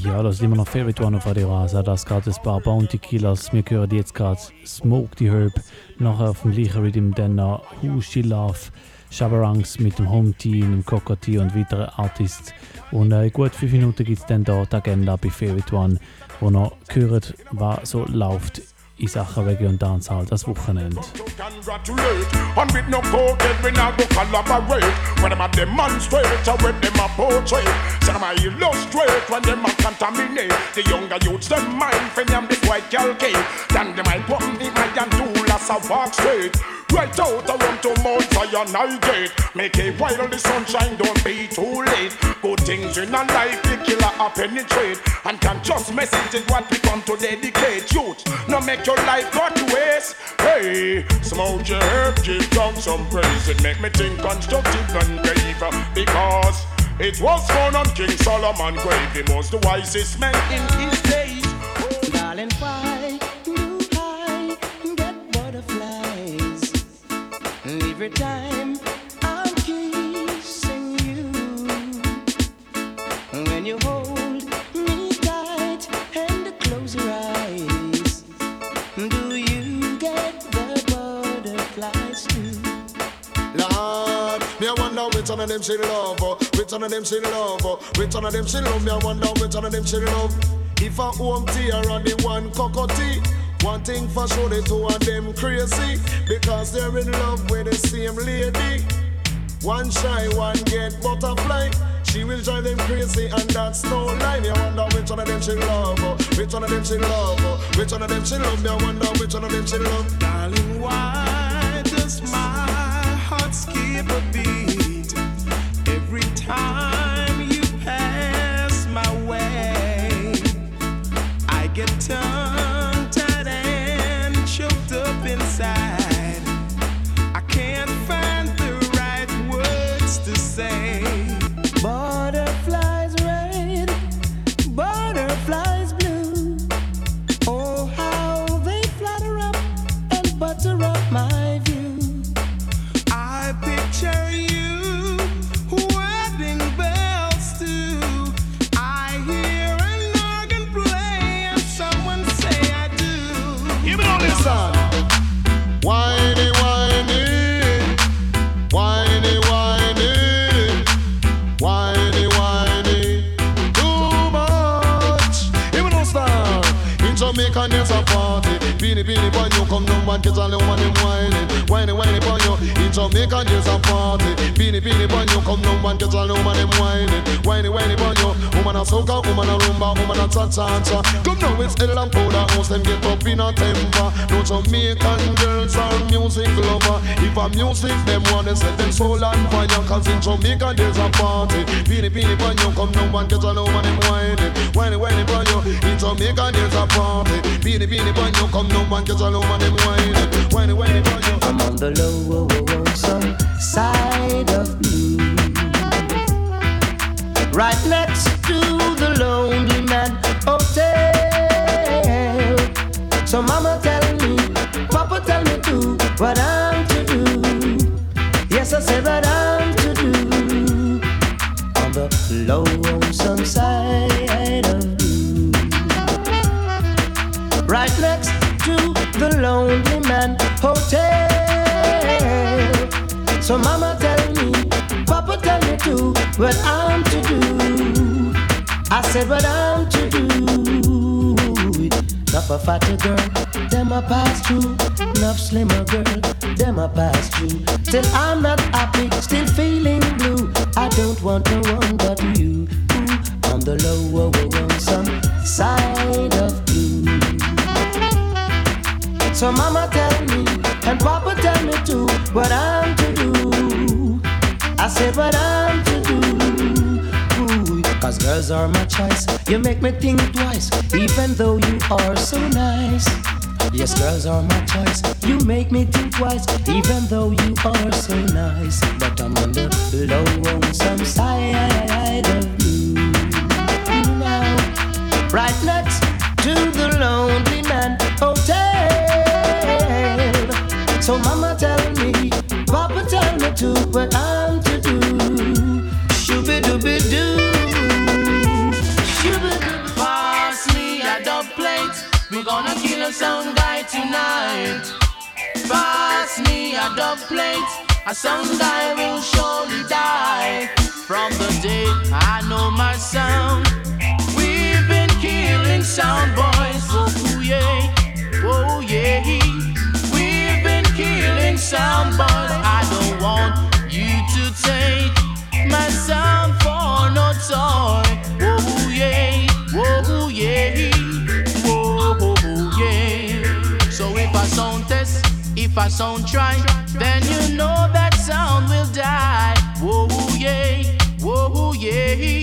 Ja, das ist immer noch Favorite One auf Radio Rasa. Das gerade ein paar Bounty Killers. Wir hören jetzt gerade Smoke the Herb. Nachher auf dem gleichen Rhythm dann noch Who She Love, Shabarangs mit dem Home Team, dem Cockatee und weiteren Artists. Und äh, in gut fünf Minuten gibt es dann da die Agenda bei Favorite One, wo noch gehört, was so läuft in Sachen Reggae und Dancehall das Wochenende. Right out around to Mount Zion I gate Make it while the sunshine don't be too late. Good things in a life the killer a penetrate. And can just message it what we come to dedicate. Youth, no make your life go to waste. Hey, smoke your herb, give down some praise. It make me think constructive and brave Because it was found on King Solomon grave. He was the wisest man in his days. Oh, darling, why every time I'm kissing you? When you hold me tight and close your eyes, do you get the butterflies too? Lord, me I wonder which one of them she love, oh. which one of them she love, oh. which one of them she love. Me I wonder which one of them she love. If a Home T or the one Cocoa Tea. One thing for sure, the two of them crazy because they're in love with the same lady. One shy, one get butterfly. She will drive them crazy, and that's no lie. Me I wonder which one of them she love, oh. which one of them she love, oh. which one of them she love. Me wonder which one of them she love. Darling, why does my heart skip a beat every time you pass my way? I get tongue Beanie boy, you come down and get a little money whining, whining, whining boy, you. In Jamaica there's a party. Beanie beanie boy, you come down and get a little money whining, whining, whining boy, you. Woman a soca, woman a rumba, woman a cha cha cha. Come now it's Edel and Powder House, them get up in a temper. No Jamaican girls are music lover. If a music them want to set them soul on fire, cause in Jamaica there's a party. Beanie beanie boy, you come down and get a little money whining, whining, whining boy, you. In Jamaica there's a party. Beanie beanie boy, you come down and get a little I'm on the side of blue. Right next to the Lonely Man Hotel. So mama tell me, papa oh, tell me too, what I'm to do. Oh, yes, I said what I'm to do. On the lonesome So mama tell me, papa tell me too, what I'm to do. I said what I'm to do. Enough a girl, them a pass through. Enough slimmer girl, them a pass through. Still I'm not happy, still feeling blue. I don't want no one but you. On the lower some side of blue. So mama tell me, and papa tell me too, what I'm. I said what I'm to do. Cause girls are my choice. You make me think twice, even though you are so nice. Yes, girls are my choice. You make me think twice, even though you are so nice. But I'm on the lonesome side of you now. Right next to the Lonely Man Hotel. So mama tell me, papa tell me too, what I'm to do. Shooby dooby doo. Shooby Pass me a dub plate. We're gonna kill a sound guy tonight. Pass me a dub plate. A sound guy will surely die. From the day I know my sound, we've been killing sound boys. Oh yeah, oh yeah. Sound boys. I don't want you to take my sound for no toy. Oh yeah, oh yeah, oh yeah. So if I sound test, if I sound try, then you know that sound will die. Whoa yeah, whoa yeah,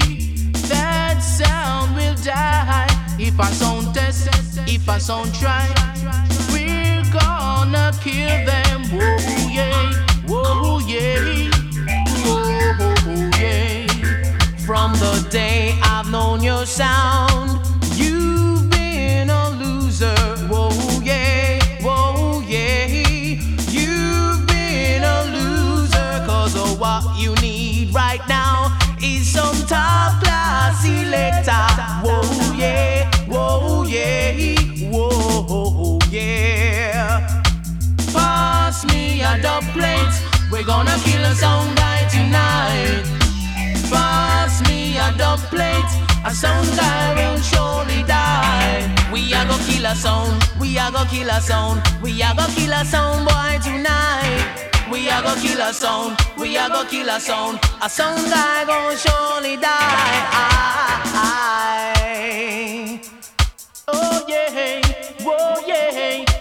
that sound will die. If I sound test, if I sound try, we're gonna kill them. Whoa yeah, whoa yeah, whoa yeah. From the day I've known your sound, you've been a loser. Whoa, yeah, whoa, yeah. You've been a loser, cause what you need right now is some top class selector. Whoa, yeah, whoa, yeah, A dub plate. We're gonna kill a sound guy tonight. Pass me a dub plate. A sound guy will surely die. We are gonna kill a sound. We are gonna kill a sound. We are gonna kill a sound boy tonight. We are gonna kill a sound. We are gonna kill a sound. A sound guy gonna surely die. I Oh yeah. Whoa yeah.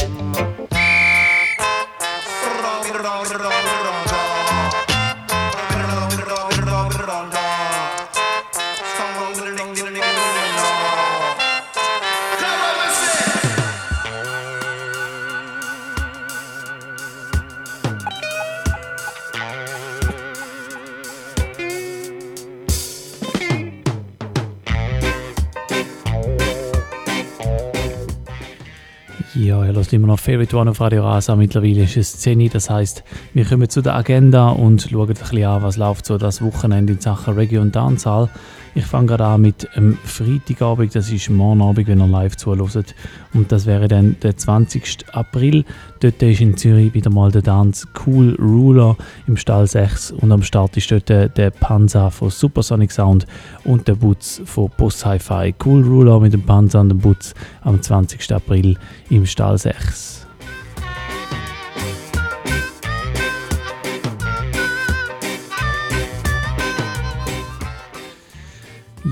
Hört immer noch Favorite One auf Radio Rasa. Mittlerweile ist es 10 Uhr, das heisst, wir kommen zu der Agenda und schauen ein bisschen an, was läuft so das Wochenende in Sachen Reggae und Dancehall. Ich fange gerade an mit dem Freitagabend, das ist morgen Abend, wenn ihr live zuhört. Und das wäre dann der 20. April. Dort ist in Zürich wieder mal der Dance Cool Ruler im Stall 6 und am Start ist dort der Panzer von Supersonic Sound und der Butz von Boss Hi-Fi. Cool Ruler mit dem Panzer und dem Butz am 20. April im Stall 6.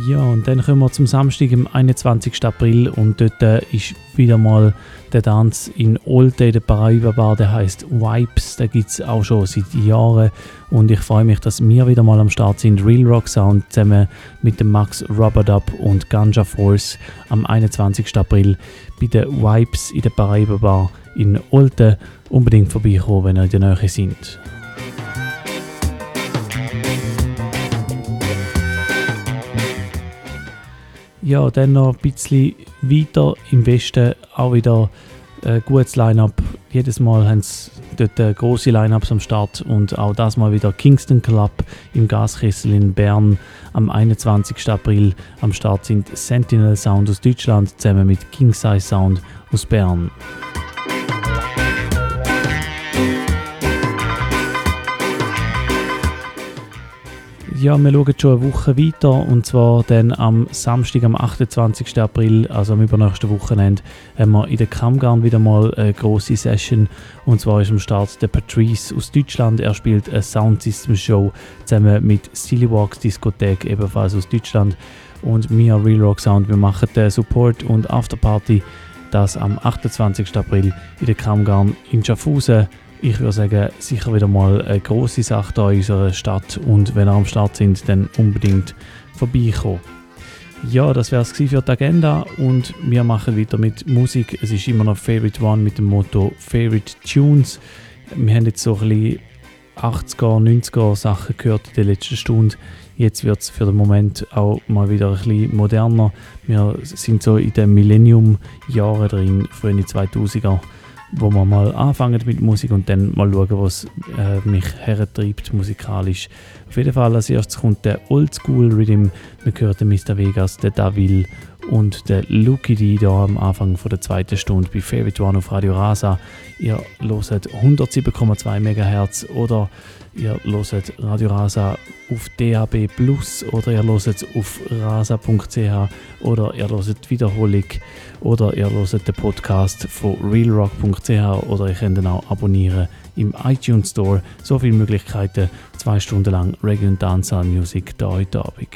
Ja, und dann kommen wir zum Samstag, am 21. April und dort äh, ist wieder mal der Tanz in Olte, der Paraiba Bar, der heißt Vibes, den gibt es auch schon seit Jahren und ich freue mich, dass wir wieder mal am Start sind, Real Rock Sound zusammen mit dem Max Rubber und Ganja Force am 21. April bei den Vibes in der Paraiba Bar in Olte. Unbedingt vorbeikommen, wenn ihr in der Nähe seid. Ja, dann noch ein bisschen weiter im Westen auch wieder ein gutes Line-Up. Jedes Mal haben sie dort große Line-Ups am Start und auch das mal wieder Kingston Club im Gaskessel in Bern am 21. April am Start sind Sentinel Sound aus Deutschland zusammen mit King Size Sound aus Bern. Ja, wir schauen schon eine Woche weiter und zwar dann am Samstag, am 28. April, also am übernächsten Wochenende, haben wir in der Kammgarn wieder mal eine große Session und zwar ist am Start der Patrice aus Deutschland. Er spielt eine Soundsystem Show zusammen mit Silly Walks Diskothek, ebenfalls aus Deutschland und Mia Real Rock Sound. Wir machen den Support und Afterparty, das am 28. April in der Kammgarn in Schaffhausen ich würde sagen, sicher wieder mal eine große Sache hier in unserer Stadt und wenn ihr am Start sind, dann unbedingt vorbeikommen. Ja, das wäre es für die Agenda und wir machen weiter mit Musik. Es ist immer noch Favorite One mit dem Motto Favorite Tunes. Wir haben jetzt so ein bisschen 80er, 90er Sachen gehört in der letzten Stunde. Jetzt wird es für den Moment auch mal wieder ein bisschen moderner. Wir sind so in den Millennium-Jahren drin, früher in die 2000er wo wir mal anfangen mit Musik und dann mal schauen, was äh, mich hertreibt musikalisch. Auf jeden Fall als erstes kommt der Oldschool Rhythm. Wir hören den Mr. Vegas, der Davil und der Lucky D hier am Anfang von der zweiten Stunde bei Favorite One auf Radio Rasa. Ihr hört 107,2 MHz oder ihr hört Radio Rasa auf DAB Plus oder ihr hört es auf rasa.ch oder ihr hört Wiederholung oder ihr hört den Podcast von realrock.ch oder ihr könnt ihn auch abonnieren im iTunes Store. So viele Möglichkeiten, zwei Stunden lang Reggae und Dancehall Music da heute Abend.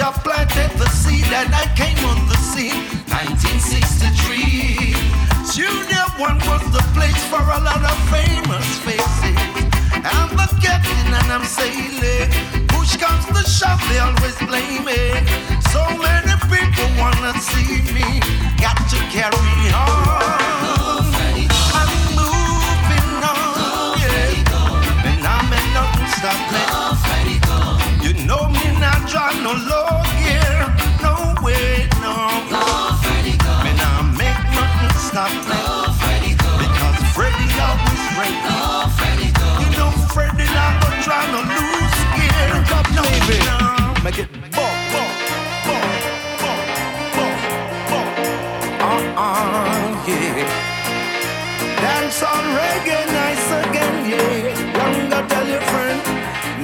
Jah planted the seed and I came on the scene. 1963. Junior one was the place for a lot of famous faces. I'm the captain and I'm sailing. Push comes the shove, they always blame me. So many people wanna see me. Got to carry on.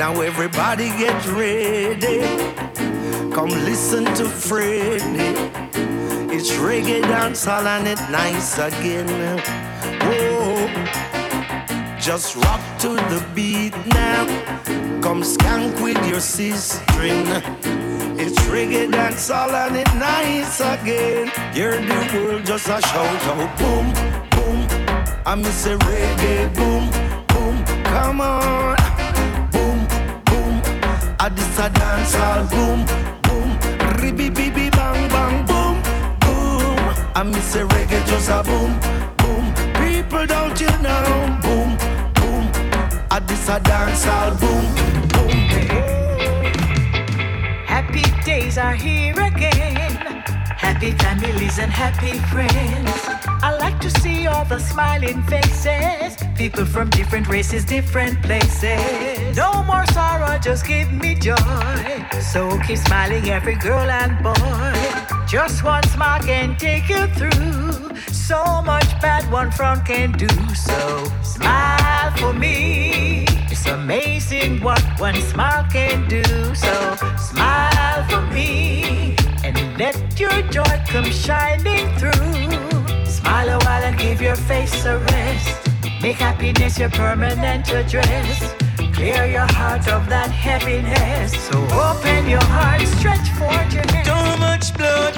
Now everybody get ready. Come listen to Freddy. It's reggae dancehall and it nice again. Whoa. Just rock to the beat now. Come skank with your sister. It's reggae dancehall and it nice again. Hear the world just a shout out boom, boom. I miss a reggae boom, boom. Come on. A dancehall boom, boom. Ribby bibby bang bang boom, boom. I miss a reggae just a boom, boom. People don't you know boom, boom. I this a dancehall boom, boom. Happy days are here again. Happy families and happy friends. I like to see all the smiling faces. People from different races, different places. No more sorrow, just give me joy. So keep smiling, every girl and boy. Just one smile can take you through. So much bad one front can do. So smile for me. It's amazing what one smile can do. So smile for me and let your joy come shining through. Smile a while and give your face a rest. Make happiness your permanent address. Clear your heart of that heaviness. So open your heart, stretch forth your hand. Too much blood.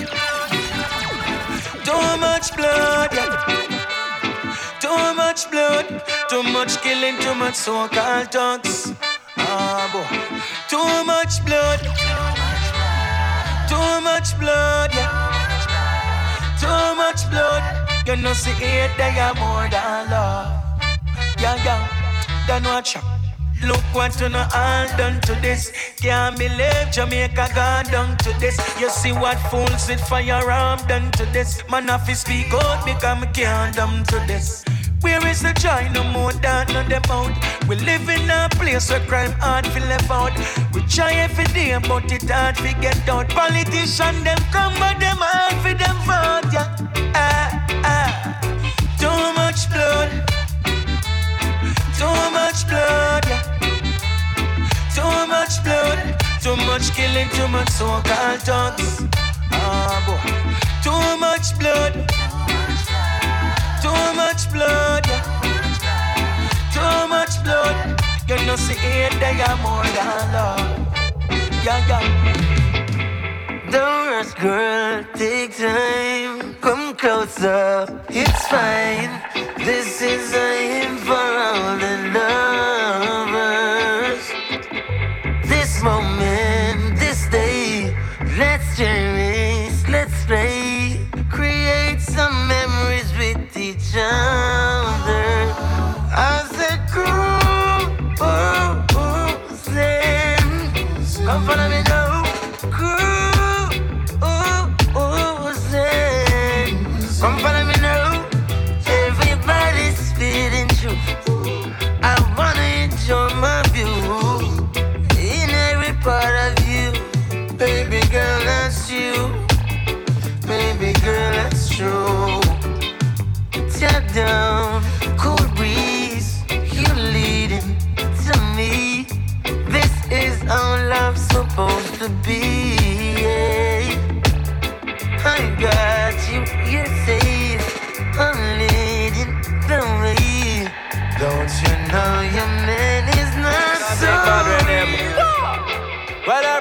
Too much blood. Too much blood. Too much killing, too much so-called thugs. Ah, boy. Too much blood. Too much blood. Too much blood. You know, see it, they are more than love. Yeah, yeah. Then watch out. Look what you know all done to this. Can't believe Jamaica gone down to this. You see what fools with firearm done to this. Man, have to speak out because me can't done to this. Where is the joy? No more than on them out. We live in a place where crime hard to live out. We try every day, but it hard to get out. Politicians them come, but them hard for them vote. Yeah, ah, ah. Too much blood. Too much blood. Yeah. Too much blood. Too much killing. Too much so-called thugs. Ah, boy. Too much blood. Too much blood. Too much blood. You know, see it, they are more than love. Yeah, yeah. Don't rush, girl, take time. Come closer, it's fine. This is a hymn for all the lovers. Cool breeze. You leading to me. This is how love's supposed to be.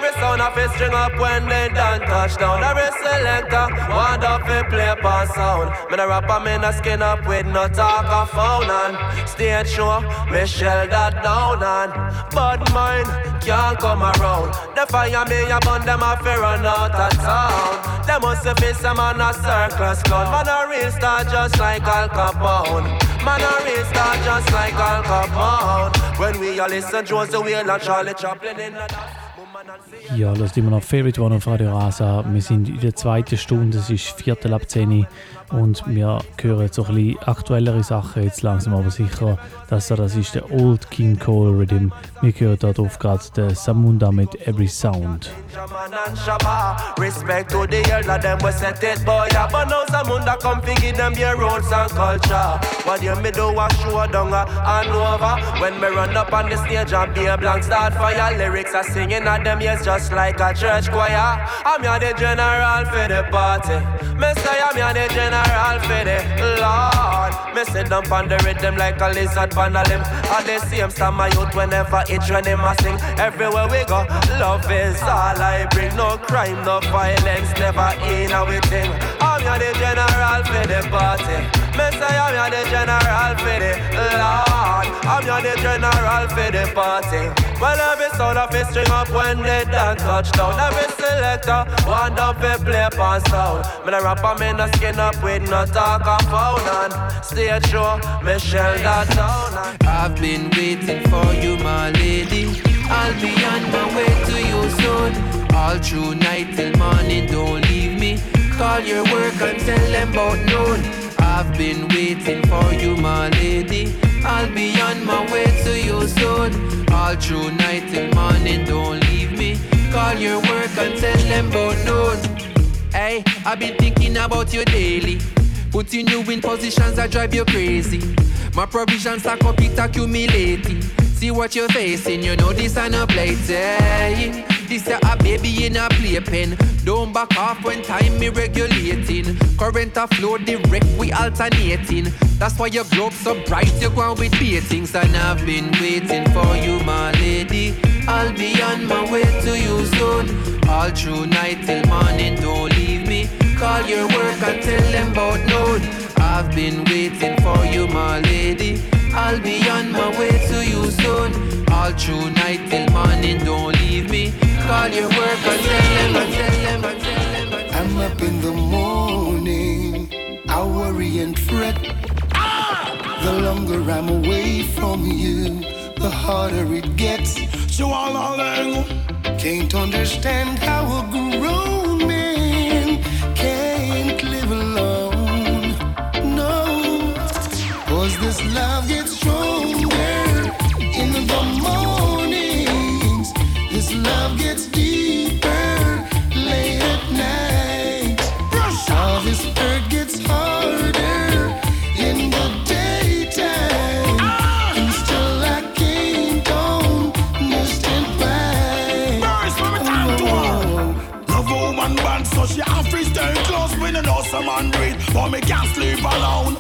Every sound of it string up when they done touch down. Every selector want up to play upon sound. Me the rapper, me no skin up with no talk of phone on. stage show. Me shell that down and bad mind can't come around. The fire me a burn them a fi run out of town. Them must have been some man a circus clown. Man a real star just like Al Capone. Man a real star just like Al Capone. When we all listen Josey Wales and Charlie Chaplin in the Ja, lasst immer noch Favorite One auf Radio Rasa. Wir sind in der zweiten Stunde, es ist Viertel ab 10 Uhr und wir hören so ein bisschen aktuellere Sachen jetzt langsam aber sicher. Das, da, das ist der Old King Cole Rhythm. Wir hören da drauf gerade den Samunda mit Every Sound. Respect to the elder, them we set it, boy. Yeah, but now Zamunda come fi give them their roots and culture. What you me do a show down a and over. When me run up on the stage and be a blank start fire. Lyrics are singing at them ears just like a church choir. I'm here the general for the party. Me say I'm here the general for the Lord. Me sit down on the rhythm like a lizard on a limb. All the same star my youth whenever each when him a sing. Everywhere we go, love is all I bring. No crime, no violence, never in a thing. I'm here the general for the party. Me say I'm here the general for the Lord. I'm here the general for the party. Well, every sound of it string up when they done touchdown. Every selector want up to play pass sound. Me the rapper, me no skin up with no talk of phone stage show. Me shell that down. I've been waiting for you, my lady. I'll be on my way to you soon. All through night till morning, don't leave me. Call your work and tell them about noon. I've been waiting for you, my lady. I'll be on my way to you soon. All through night till morning, don't leave me. Call your work and tell them about noon. Hey, I've been thinking about you daily. Putting you in positions that drive you crazy. My provisions up, it accumulating. See what you're facing, you know this ain't a plaything. This a a baby in a playpen. Don't back off when time me regulating. Current a flow direct, we alternating. That's why your globe so bright, you're going with beatings. And I've been waiting for you, my lady. I'll be on my way to you soon. All through night till morning, don't leave. Call your work and tell them about noon. I've been waiting for you, my lady. I'll be on my way to you soon. All through night till morning, don't leave me. Call your work and tell them, and tell them, and tell them. I'm up in the morning, I worry and fret. The longer I'm away from you, the harder it gets. So all along, can't understand how a grown she have to stay close. Me no know some man breathe, but me can't sleep alone.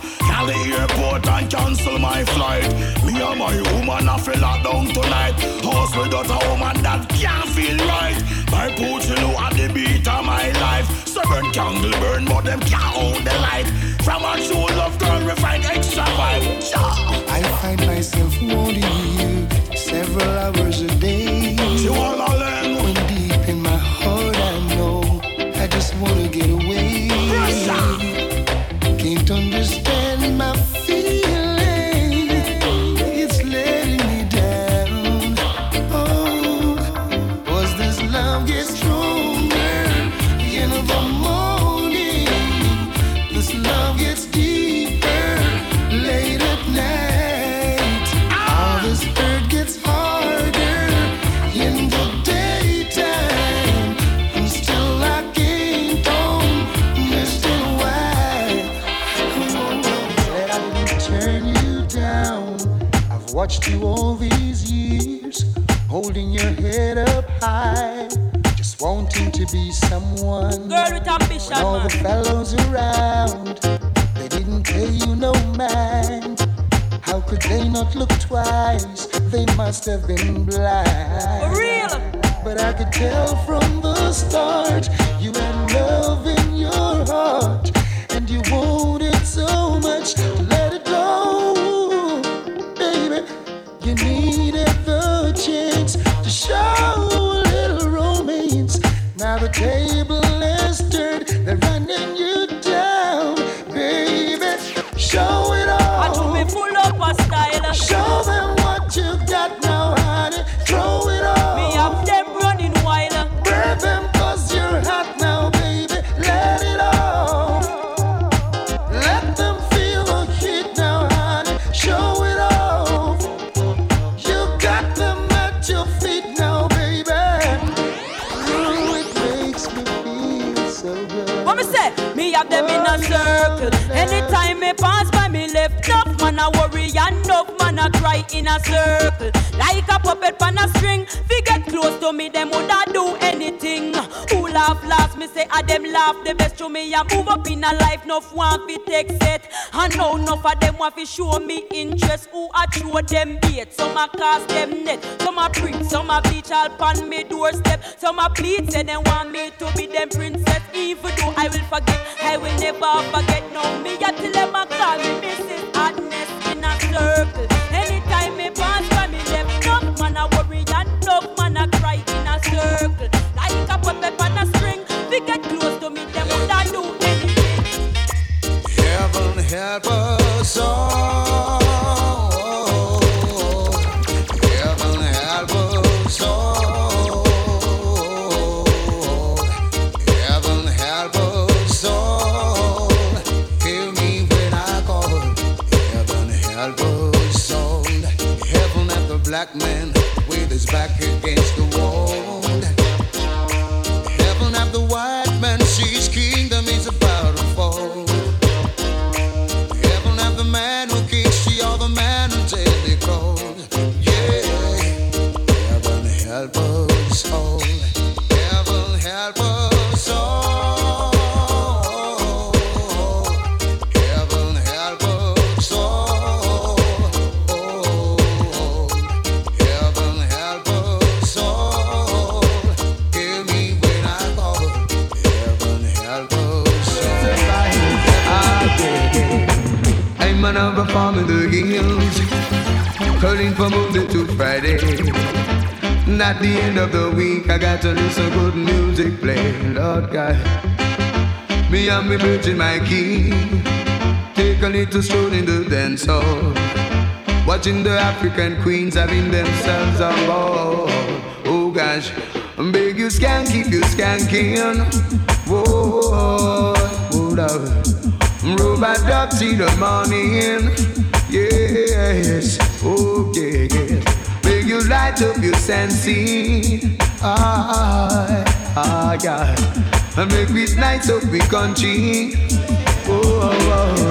The airport and cancel my flight. Me and my woman have to lock down tonight. House without a woman that can't feel right. My Puccino at the beat of my life. Seven candle burn, but them can't hold the light. From a true love girl, we find extra vibe. Yeah. I find myself wanting you several hours a day. You all watched you all these years, holding your head up high, just wanting to be someone. Girl with ambition, all the fellows around, they didn't pay you no mind. How could they not look twice? They must have been blind. For real. But I could tell from the start you had love in your heart, and you wanted so much a cry in a circle. Like a puppet on a string. Fi get close to me, them woulda do anything. Who laugh last? Me say a them laugh the best to me. I move up in a life, no want fi take set. And now enough of them want fi show me interest. Who a throw them bait? Some a cast them net. Some a prick, some a bleach all pan me doorstep. Some a plead say they want me to be them princess. Even though I will forget, I will never forget. No me a till them a call me Mrs. Hotness in a circle. Anytime me left, enough man a worry and man a cry in a circle. Like a puppet on a string, we get close calling from Monday to Friday. At the end of the week, I got to listen good music play. Lord God, me and me virgin my key, take a little stroll in the dance hall. Watching the African queens having themselves a ball. Oh gosh, beg you skank, keep you skanking. Whoa, hold up. Robot dog till the morning. Yes, okay, yes. Beg you light up your sensing. Ah, ah, God. And make this night so we country. Oh, oh, oh, oh,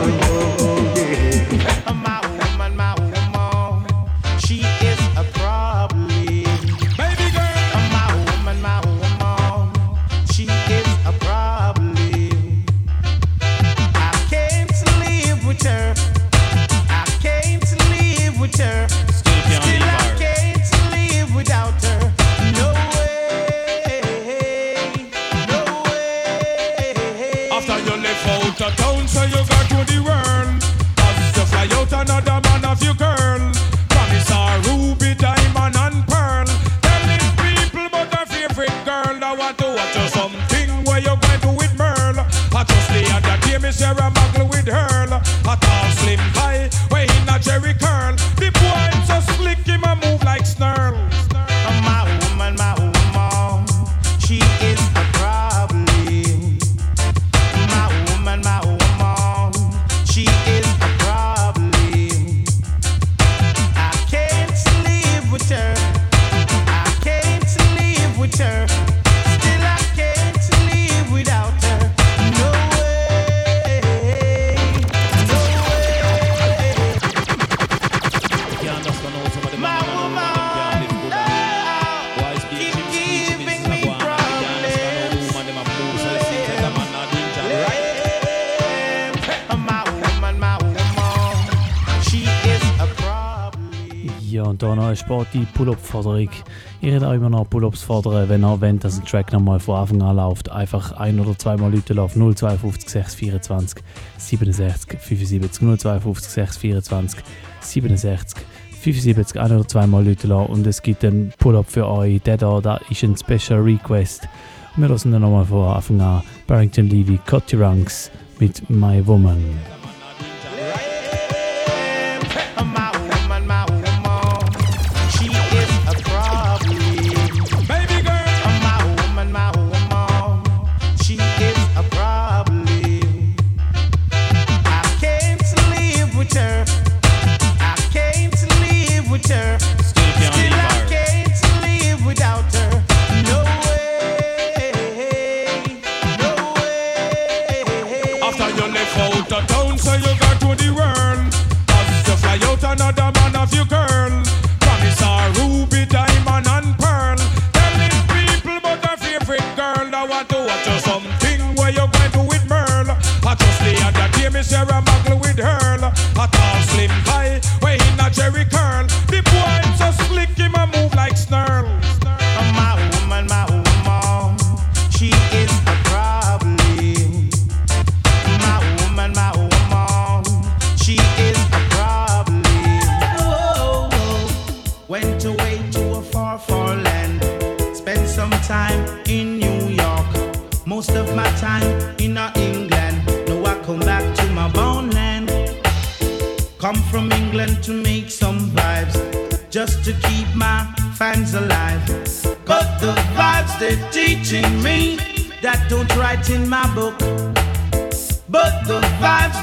Sport, die Pull-Up-Forderung. Ihr könnt auch immer noch Pull-Ups fordern, wenn ihr wollt, dass ein Track nochmal von Anfang an läuft. Einfach ein- oder zweimal Leute laufen. 052 624 67 75 052 624 67 75 ein- oder zweimal Leute laufen. und es gibt einen Pull-Up für euch. Der da, da ist ein Special Request. Wir lassen dann nochmal von Anfang an Barrington Levy, Cotty Ranks mit My Woman.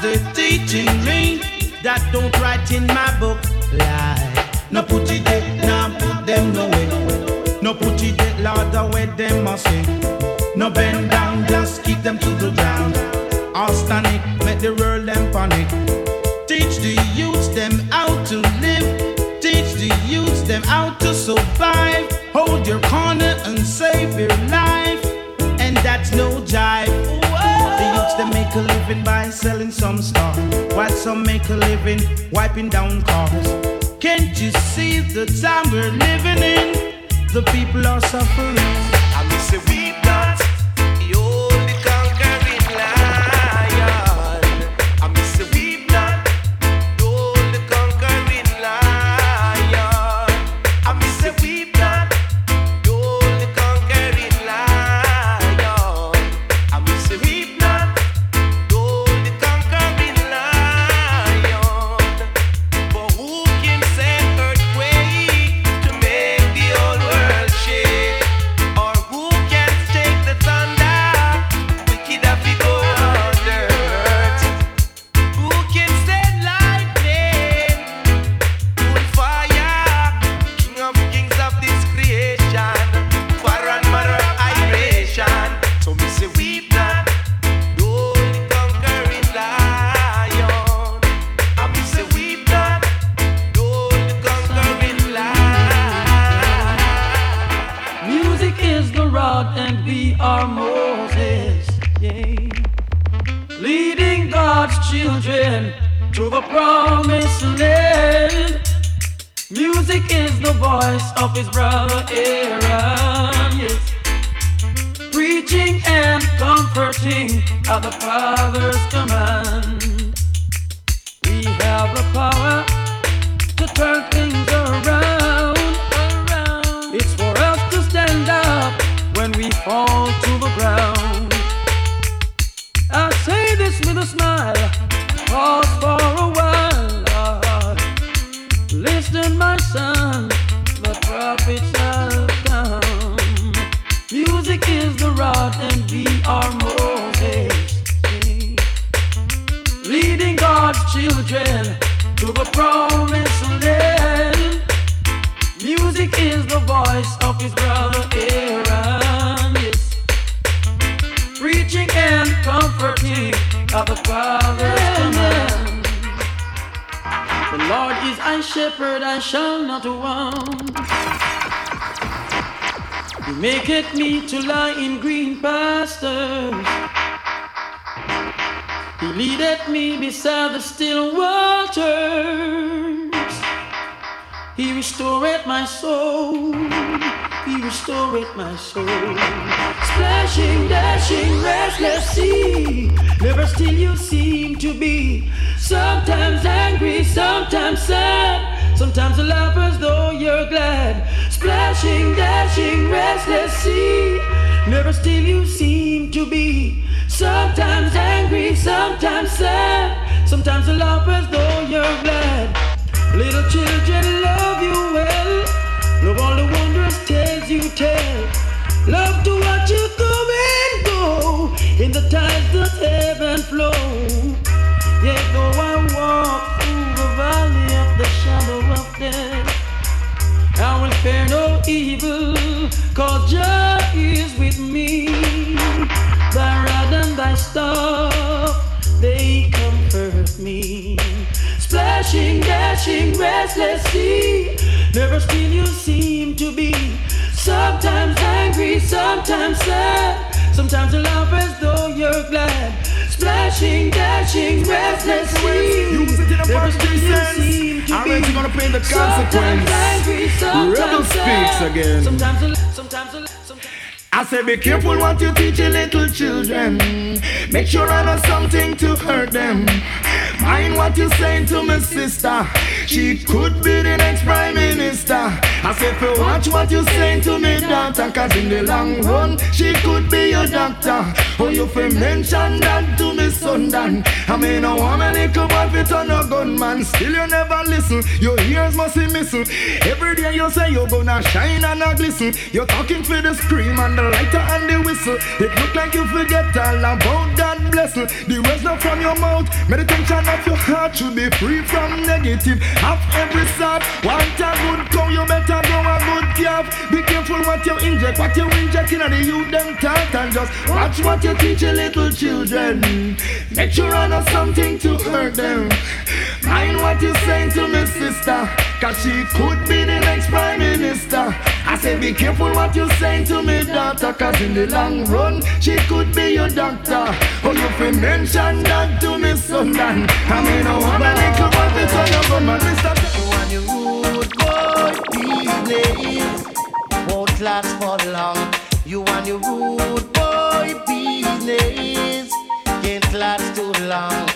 it a laugh as though you're glad. Splashing, dashing, restless sea. Never still you seem to be. Sometimes angry, sometimes sad. Sometimes a laugh as though you're glad. Little children love you well. Love all the wondrous tales you tell. Sometimes sad. Sometimes you laugh as though you're glad. Splashing, dashing, restless sea. Use it in a Never positive still you sense. seem to Already gonna pay the Sometimes consequence. angry, Rebel speaks again. Sometimes, you- sometimes, I say be careful what you teach your little children. Make sure I know something to hurt them. Mind what you saying to my sister. She could be the next prime minister. I say for watch what you saying to me daughter. Cause in the long run, she could be your doctor. Oh, you fi mention that to me son Dan. I mean, no woman little boy fit on a gunman. Still you never listen. Your ears must be missing. Every day you say you're gonna shine and a glisten. You're talking for the scream and the lighter and the whistle. It look like you forget all about blessing. The words not from your mouth. Meditation of your heart should be free from negative. Have every sort. Want a good cow, you better go a good calf. Be careful what you inject, what you inject in the youth them thought and just watch what you teach your little children. Make sure I know something to hurt them. Mind what you saying to me sister, cause she could be the next prime minister. I say be careful what you saying to me daughter, cause in the long run she could be your doctor. Oh, you fi mention that to me son Dan. I mean, I want a little boy to turn your gun, man, rude boy business won't last for long. You and your rude boy business can't last too long.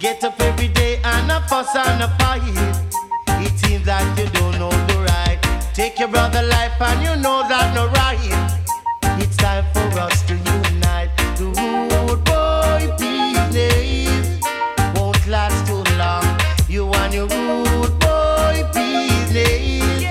Get up every day and a fuss and a fight. Like you don't know the right. Take your brother life and you know that no right. It's time for us to unite. The rude boy business won't last too long. You and your rude boy business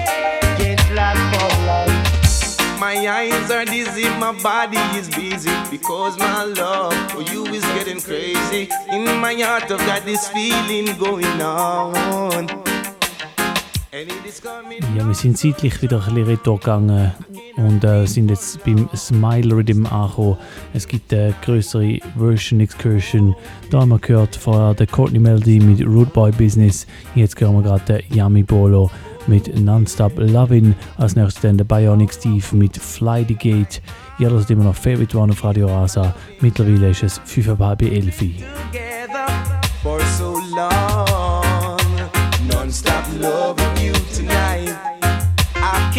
can't last for long. My eyes are dizzy, my body is busy because my love for you is getting crazy. In my heart, I've got this feeling going on. Ja, wir sind zeitlich wieder ein bisschen retour gegangen und äh, sind jetzt beim Smile Rhythm angekommen. Es gibt eine größere Version Excursion. Da haben wir gehört vorher der Courtney Melody mit Root Boy Business. Jetzt hören wir gerade den Yami Bolo mit Nonstop Lovin'. Als nächstes dann der Bionic Steve mit Fly the Gate. Ihr hört immer noch Favorite One auf Radio Rasa. Mittlerweile ist es 5 ab halb 11 together for so long. Non-stop. I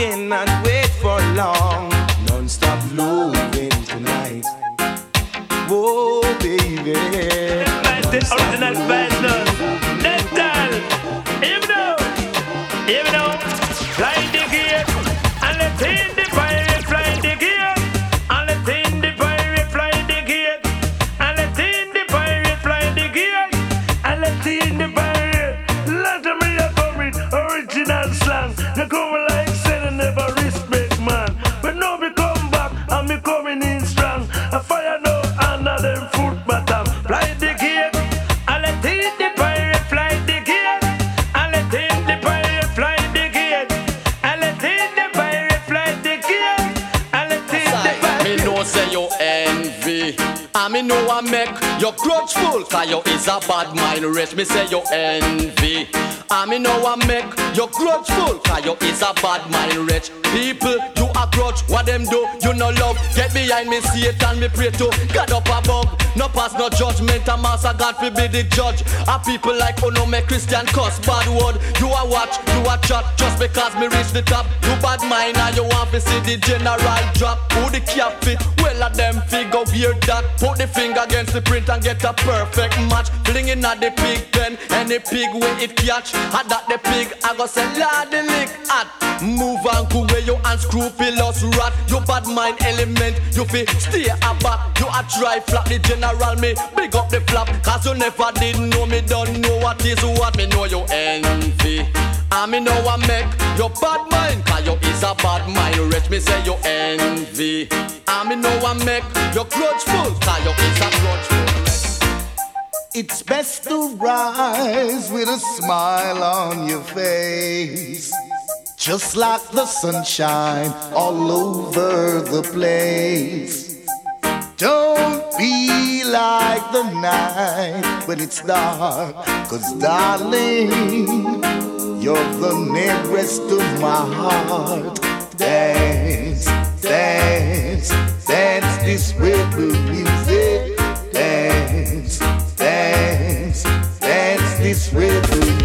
cannot wait for long. Non-stop loving tonight. Whoa, baby. original Bandon. Uh, And me know I make your grudge full Cause you is a bad mind. Rich Me say you envy. I me know I make your grudge full Cause you is a bad mind. Rich People, you a grudge. What them do? You no love. Get behind me Satan. Me pray to God up above No pass no judgment, a master God fi be the judge. A people like oh no make Christian cuss bad word. You a watch, you a chat, just because me reach the top. You bad mind and you want to see the general drop. Who the cap fit? Well of them figure weird that. Put the finger against the print and get a perfect match. Flinging at the pig pen, any pig when it catch. Had that the pig, I go say lad the lick at. Move and go where you unscrupulous rat. You bad mind element, you fi stay aback. You a try flap the general me, big up the flap. Cause you never did know me, don't know what is what me know you envy. And me know I make your bad mind, cause you is a bad mind. Rich me say you envy. And me know I make your grudgeful, cause you is a grudgeful. It's best to rise with a smile on your face. Just like the sunshine all over the place. Don't like the night when it's dark. Cause darling, you're the nearest to my heart. Dance, dance, dance this rhythm music. Dance, dance, dance this rhythm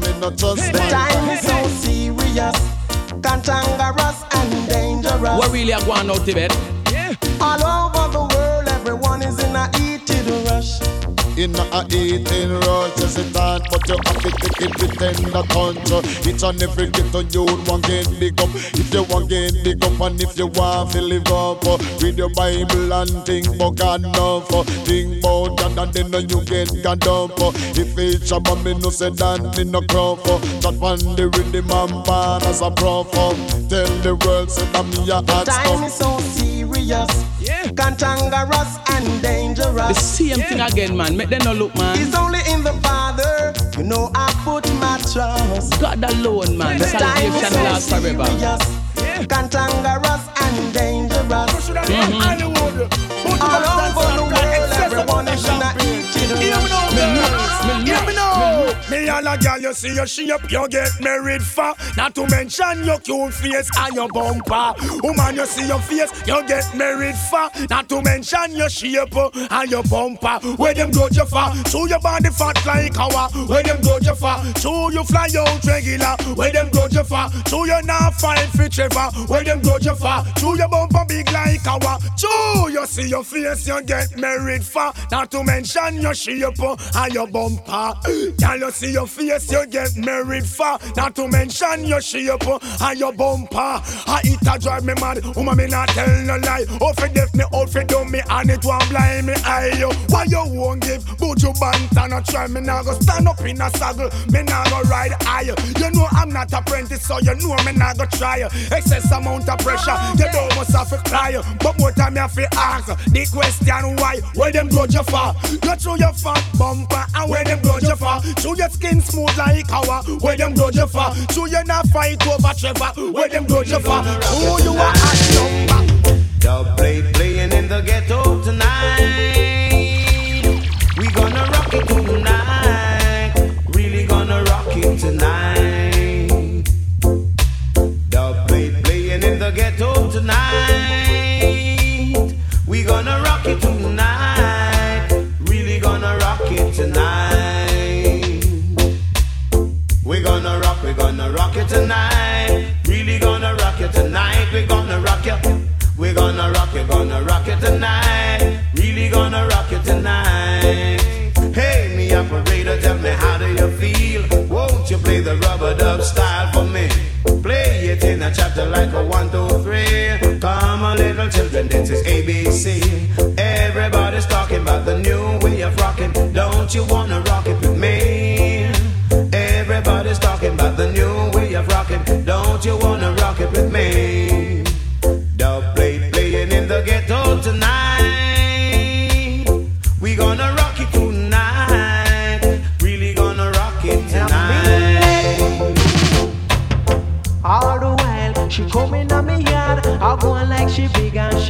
trust. Come in, not trust The them. time is so serious, cantankerous and dangerous. What really are going out Tibet? In a heated rush. in a eating rush. Just sit down, but you have to take it with tender touch. Each and every ghetto youth want get big up. If you want get big up and if you want to live up, uh, read your Bible and think about God enough. uh, Think about God and then you get God up. uh. If it's a me no say that me no crop. uh. That one the rhythm and born as a prof. uh. Tell the world say that me a hot Time is stuff. so serious, cantankerous and dangerous. The same thing again, man. Make them no look, man. It's only in the Father, you know I put my trust. God alone, man. The Salvation so lasts forever. serious, cantankerous and dangerous. Mm-hmm. All over the world, everyone is in a Hear me now. Me and a girl, you see your shape, you get married for. Not to mention your cute face and your bumper. Woman, you see your face, you get married for. Not to mention your shape and your bumper. Where them go you for? So your body fat like our. Where them go you for? So you fly out regular. Where them go you for? So you not fine for Trevor. Where them go you for? So your bumper big like our. So you see your face, you get married for. Not to mention your shape and your bumper. You see your face, you get married for. Not to mention your shape and your bumper. I it a drive me mad. Woman, me not tell no lie. Oh, for deaf me, oh, for dumb me, and it won't blind me eye. yo. Why you won't give? But you bant and try me now go stand up in a saddle. Me now go ride high. You know I'm not apprentice, so you know me now go try. Excess amount of pressure, oh, you don't must have to cry. But more time you have to ask the question why. Where them go you for? You through your fat bumper and where them go you for? Your skin smooth like our. Where them go you for? Through you not fight over Trevor. Where them go you for? Who you are at number? Dub play playing in the ghetto tonight. We gonna rock it tonight. Tonight. Really gonna rock it tonight. We gonna rock it. We gonna rock it, gonna rock it tonight. Really gonna rock it tonight. Hey, me operator, tell me how do you feel? Won't you play the rubber dub style for me? Play it in a chapter like a one, two, three. Come on, little children, this is ABC. Everybody's talking about the new way of rocking. Don't you wanna rock it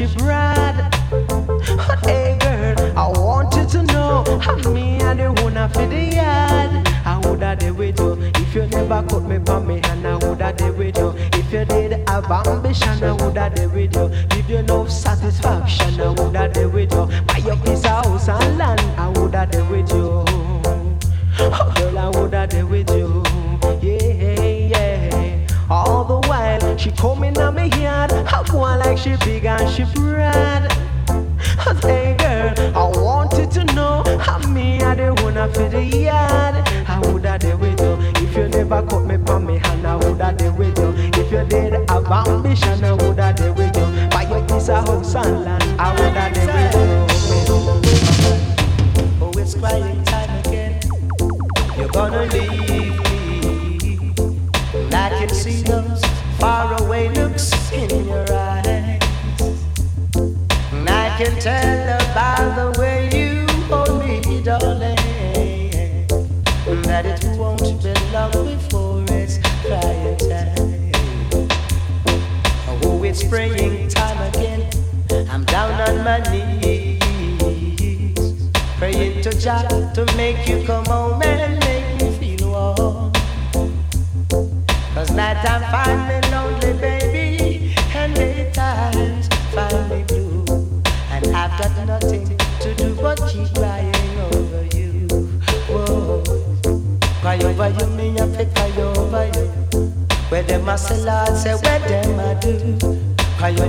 she broad. Hey girl, I want you to know how me and the owner for the yard. I woulda there with oh? you if you never cut me for me, and I woulda there with oh? you if you did have ambition. I woulda there with oh? you, give you enough satisfaction. I woulda there with you, buy your piece of house and land. I woulda Hey girl, I wanted to know how me I the wanna for the yard. I woulda there with oh? you if you never cut me from me hand. I woulda there with oh? you if you did have ambition. I woulda there with oh? you buy your piece house and land. I woulda there with you. Oh, it's crying time again. You're gonna leave. And I can see those faraway can tell about the way you hold me, darling. That it won't be long before it's crying time. Oh, it's praying time again. I'm down on my knees, praying to Jah to make you come home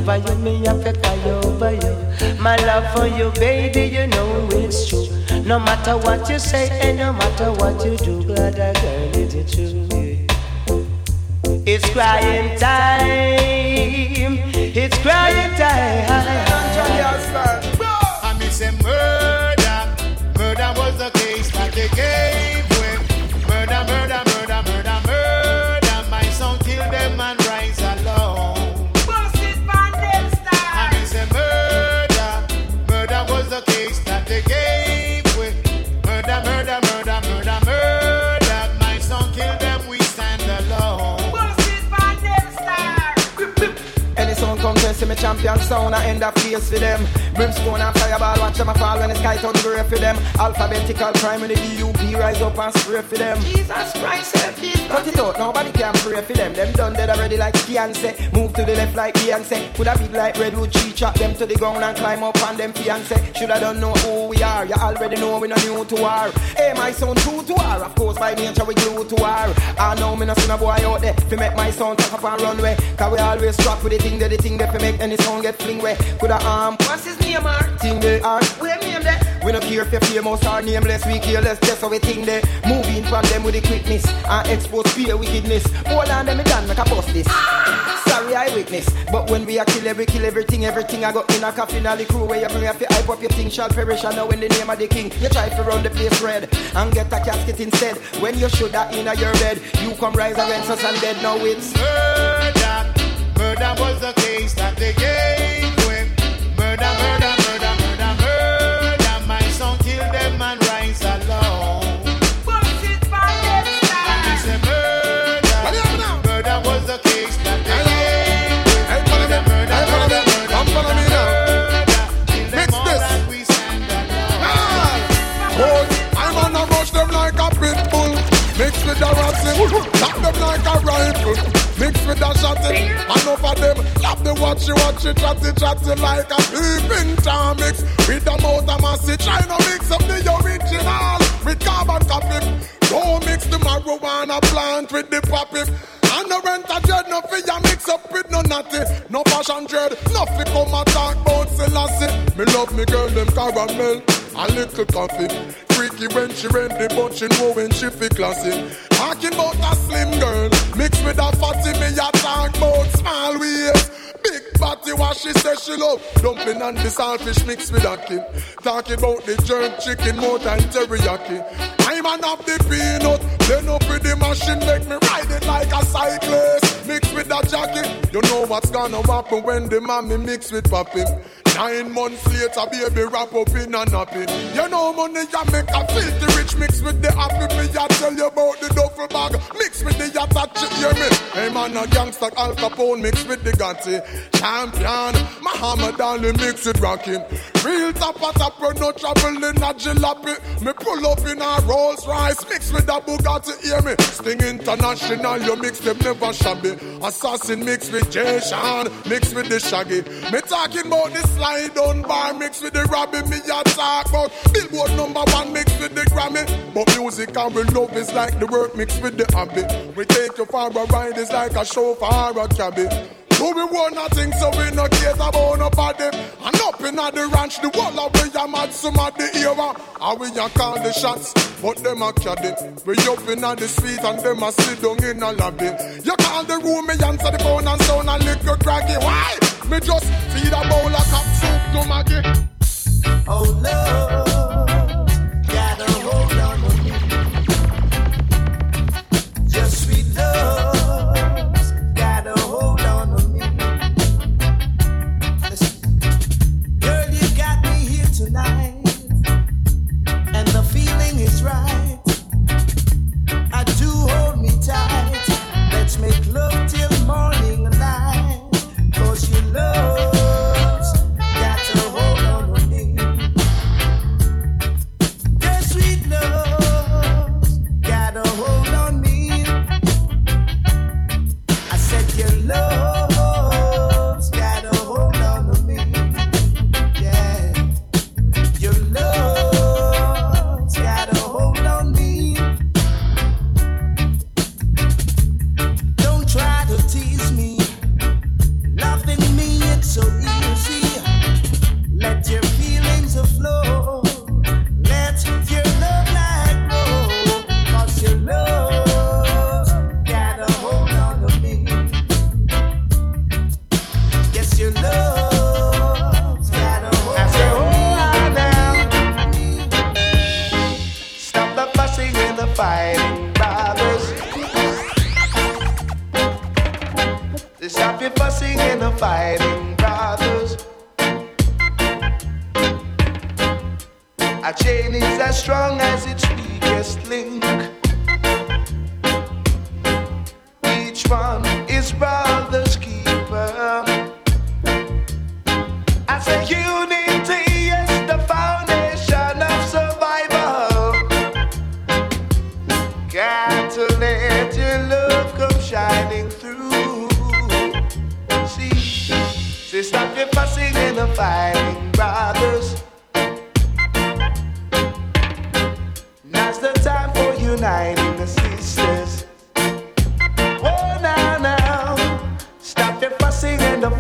over you, me a fi cry over you. My love for you, baby, you know it's true. No matter what you say and no matter what you do, glad a girl is it true. It's crying time. It's crying time. I miss a murder. Murder was the case that they me champion sound, I end up face for them. Brimstone and fireball, watch them fall when the sky turn grey for them. Alphabetical crime when the DUP rise up and spray for them. Jesus Christ, help me. Cut it out, nobody can pray for them. Them done dead already like fiance. Move to the left like Beyonce. Could have big like Redwood tree, chop them to the ground and climb up on them fiance. Should I don't know who we are? You already know we're no new to war. Hey, my son true to war. Of course, by nature we glue to war. I know me no see no boy out there. Fi make my son talk up and run way. Cause we always struck with the thing that the thing that fi make any sound get fling way. Could I arm? what's his name or? Thing they are. We no care if you're famous or nameless. We careless, just how we think they. Moving from them with the quickness and expose fear wickedness. More than them, done make a bust this. Sorry, I witness. But when we are kill every kill everything, everything I got in a coffin, all the crew where you bring up your hype up your thing shall perish. I know in the name of the king, you try to run the place red and get a casket instead. When you should have in your bed, you come rise against us and dead. Now it's Murder, murder was the case that they gave a tap them like a rifle. Mix with a shotty, enough of them. Love the watchy watchy, chatty chatty like a peeping Tom mix. With a mouth of massy, try to mix up the original with carbon copy. Don't mix the marijuana plant with the poppy. And the rent a dread, no fear mix up with no natty. No passion dread, no fi come and talk about Selassie. Me love me girl, them caramel, a little coffee. Freaky when she ready, but she know when she fi classy. Talking about a slim girl, mixed with a fatty, me a what she say she love. Dumpling and the saltfish mixed with a kid. Talking about the jerk chicken more than teriyaki. I'm an of the peanut. Then up with the machine, make me ride it like a cyclist. Mixed with a jacket. You know what's gonna happen when the mommy mix with papi. Nine months later, baby wrap up in a nappy. You know money ya make a filthy rich mix with the happy. Me ya tell you about the duffel bag. Mix with the yacht, you hear me? Hey man, a gangster Al Capone mix with the Gotti. Champion, Muhammad Ali mix with rocking. Real top, we no trouble in a jalopy. Me pull up in a Rolls Royce, mix with a Bugatti, hear me? Sting International, you mix them never shabby. Assassin mix with Jay Sean, mix with the Shaggy. Me talking about the slide down bar, mix with the Robbie. Me a talk about Billboard number one, mix with the Grammy. But music and we love is like the work, mix with the hobby. We take you for a ride, it's like a show for a cabby. Do we want nothing, so we no care about nobody. And up in the ranch, the wall of we a mad some of the era. And we a call the shots, but them a caddy. We up in the street and them a sit down in a lobby. You call the room, me answer the phone and sound a little craggy. Why? Me just feed a bowl of cup soup to Maggie. Oh Lord, make love till morning light. Cause your love's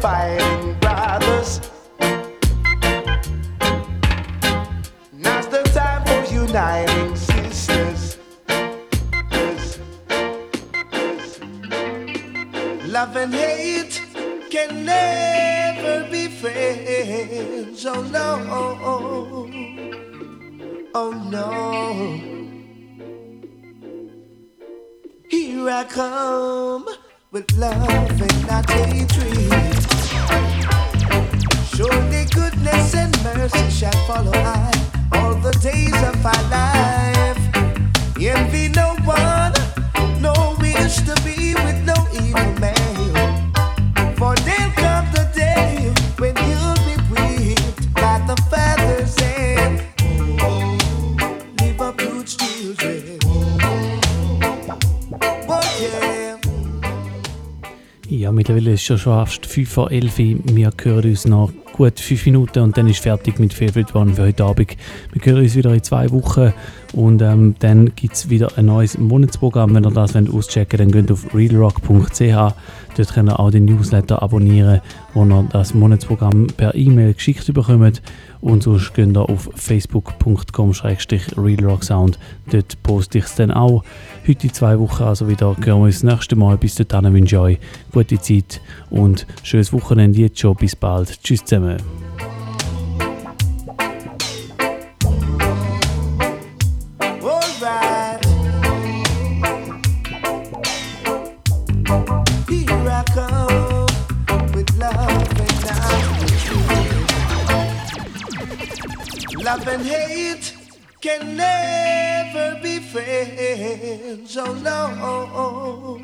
fighting, brothers. Now's the time for uniting sisters. Love and hate can never be friends. Oh no. Oh no. Here I come with love and not hatred. Surely goodness and mercy shall all the days of our life. Envy no one, no wish to be with no evil man. For there'll come the day when you'll be whipped by the feathers and leave up huge children. Oh yeah. Mittlerweile ist es schon fast 5 vor 11 Uhr. Wir hören uns noch gut 5 Minuten und dann ist fertig mit Favorite One für heute Abend. Wir hören uns wieder in zwei Wochen und ähm, dann gibt es wieder ein neues Monatsprogramm. Wenn ihr das wollt auschecken wollt, dann geht auf realrock.ch. Dort könnt ihr auch den Newsletter abonnieren, wo ihr das Monatsprogramm per E-Mail geschickt bekommt. Und sonst geht ihr auf facebook.com-realrocksound. Dort poste ich es dann auch. Heute zwei Wochen also wieder. Hören wir uns das nächste Mal. Bis dahin wünsche ich euch gute Zeit und schönes Wochenende jetzt schon. Bis bald. Tschüss zusammen. Love and hate can never be friends. Oh no.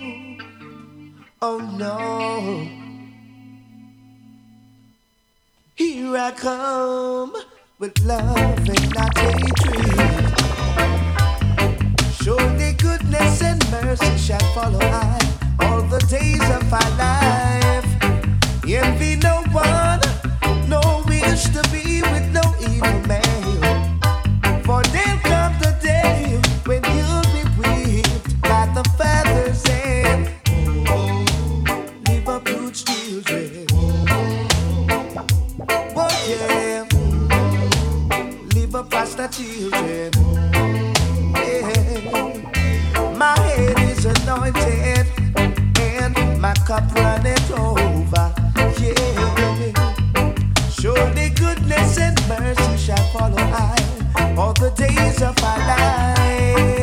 Oh no. Here I come with love and not hatred. Surely goodness and mercy shall follow I all the days of our life. Envy no one, no wish to be with no evil man. Leave children. Yeah. My head is anointed and my cup runneth over. Yeah. Surely goodness and mercy shall follow I all the days of my life.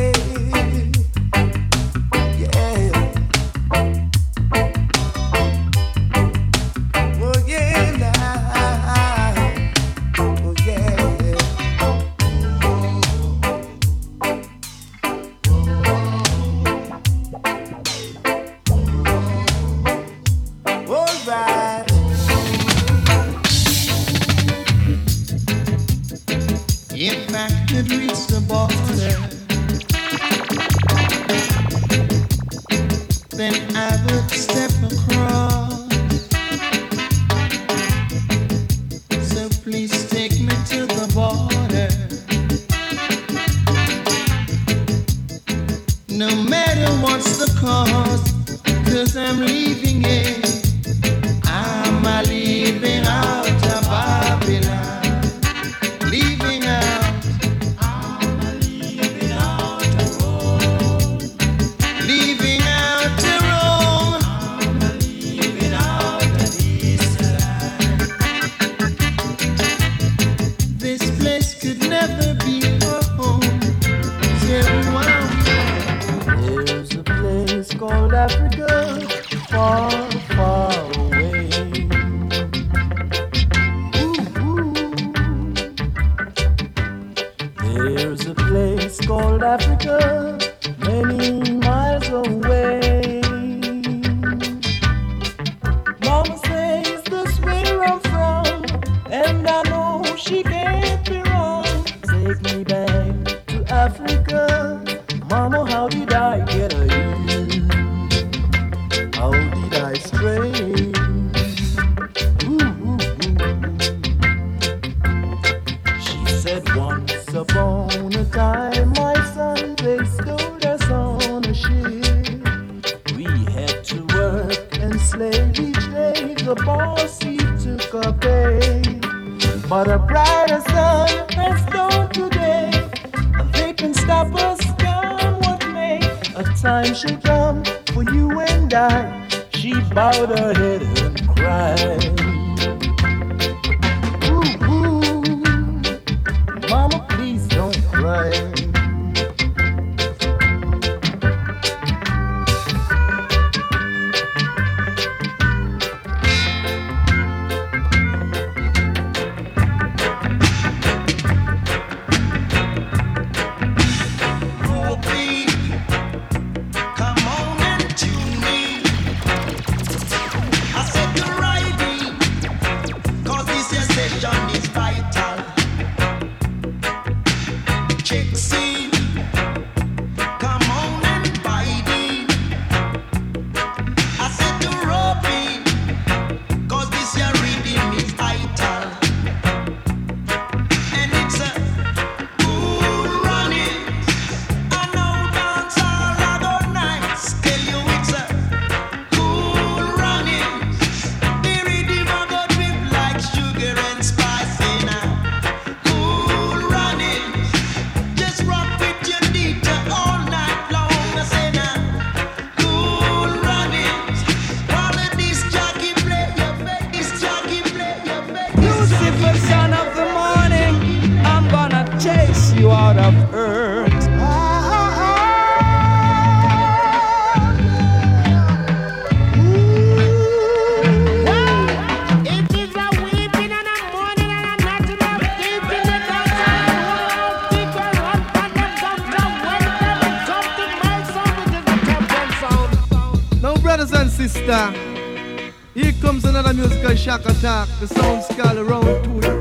Here comes another musical shock attack. The sound run around two.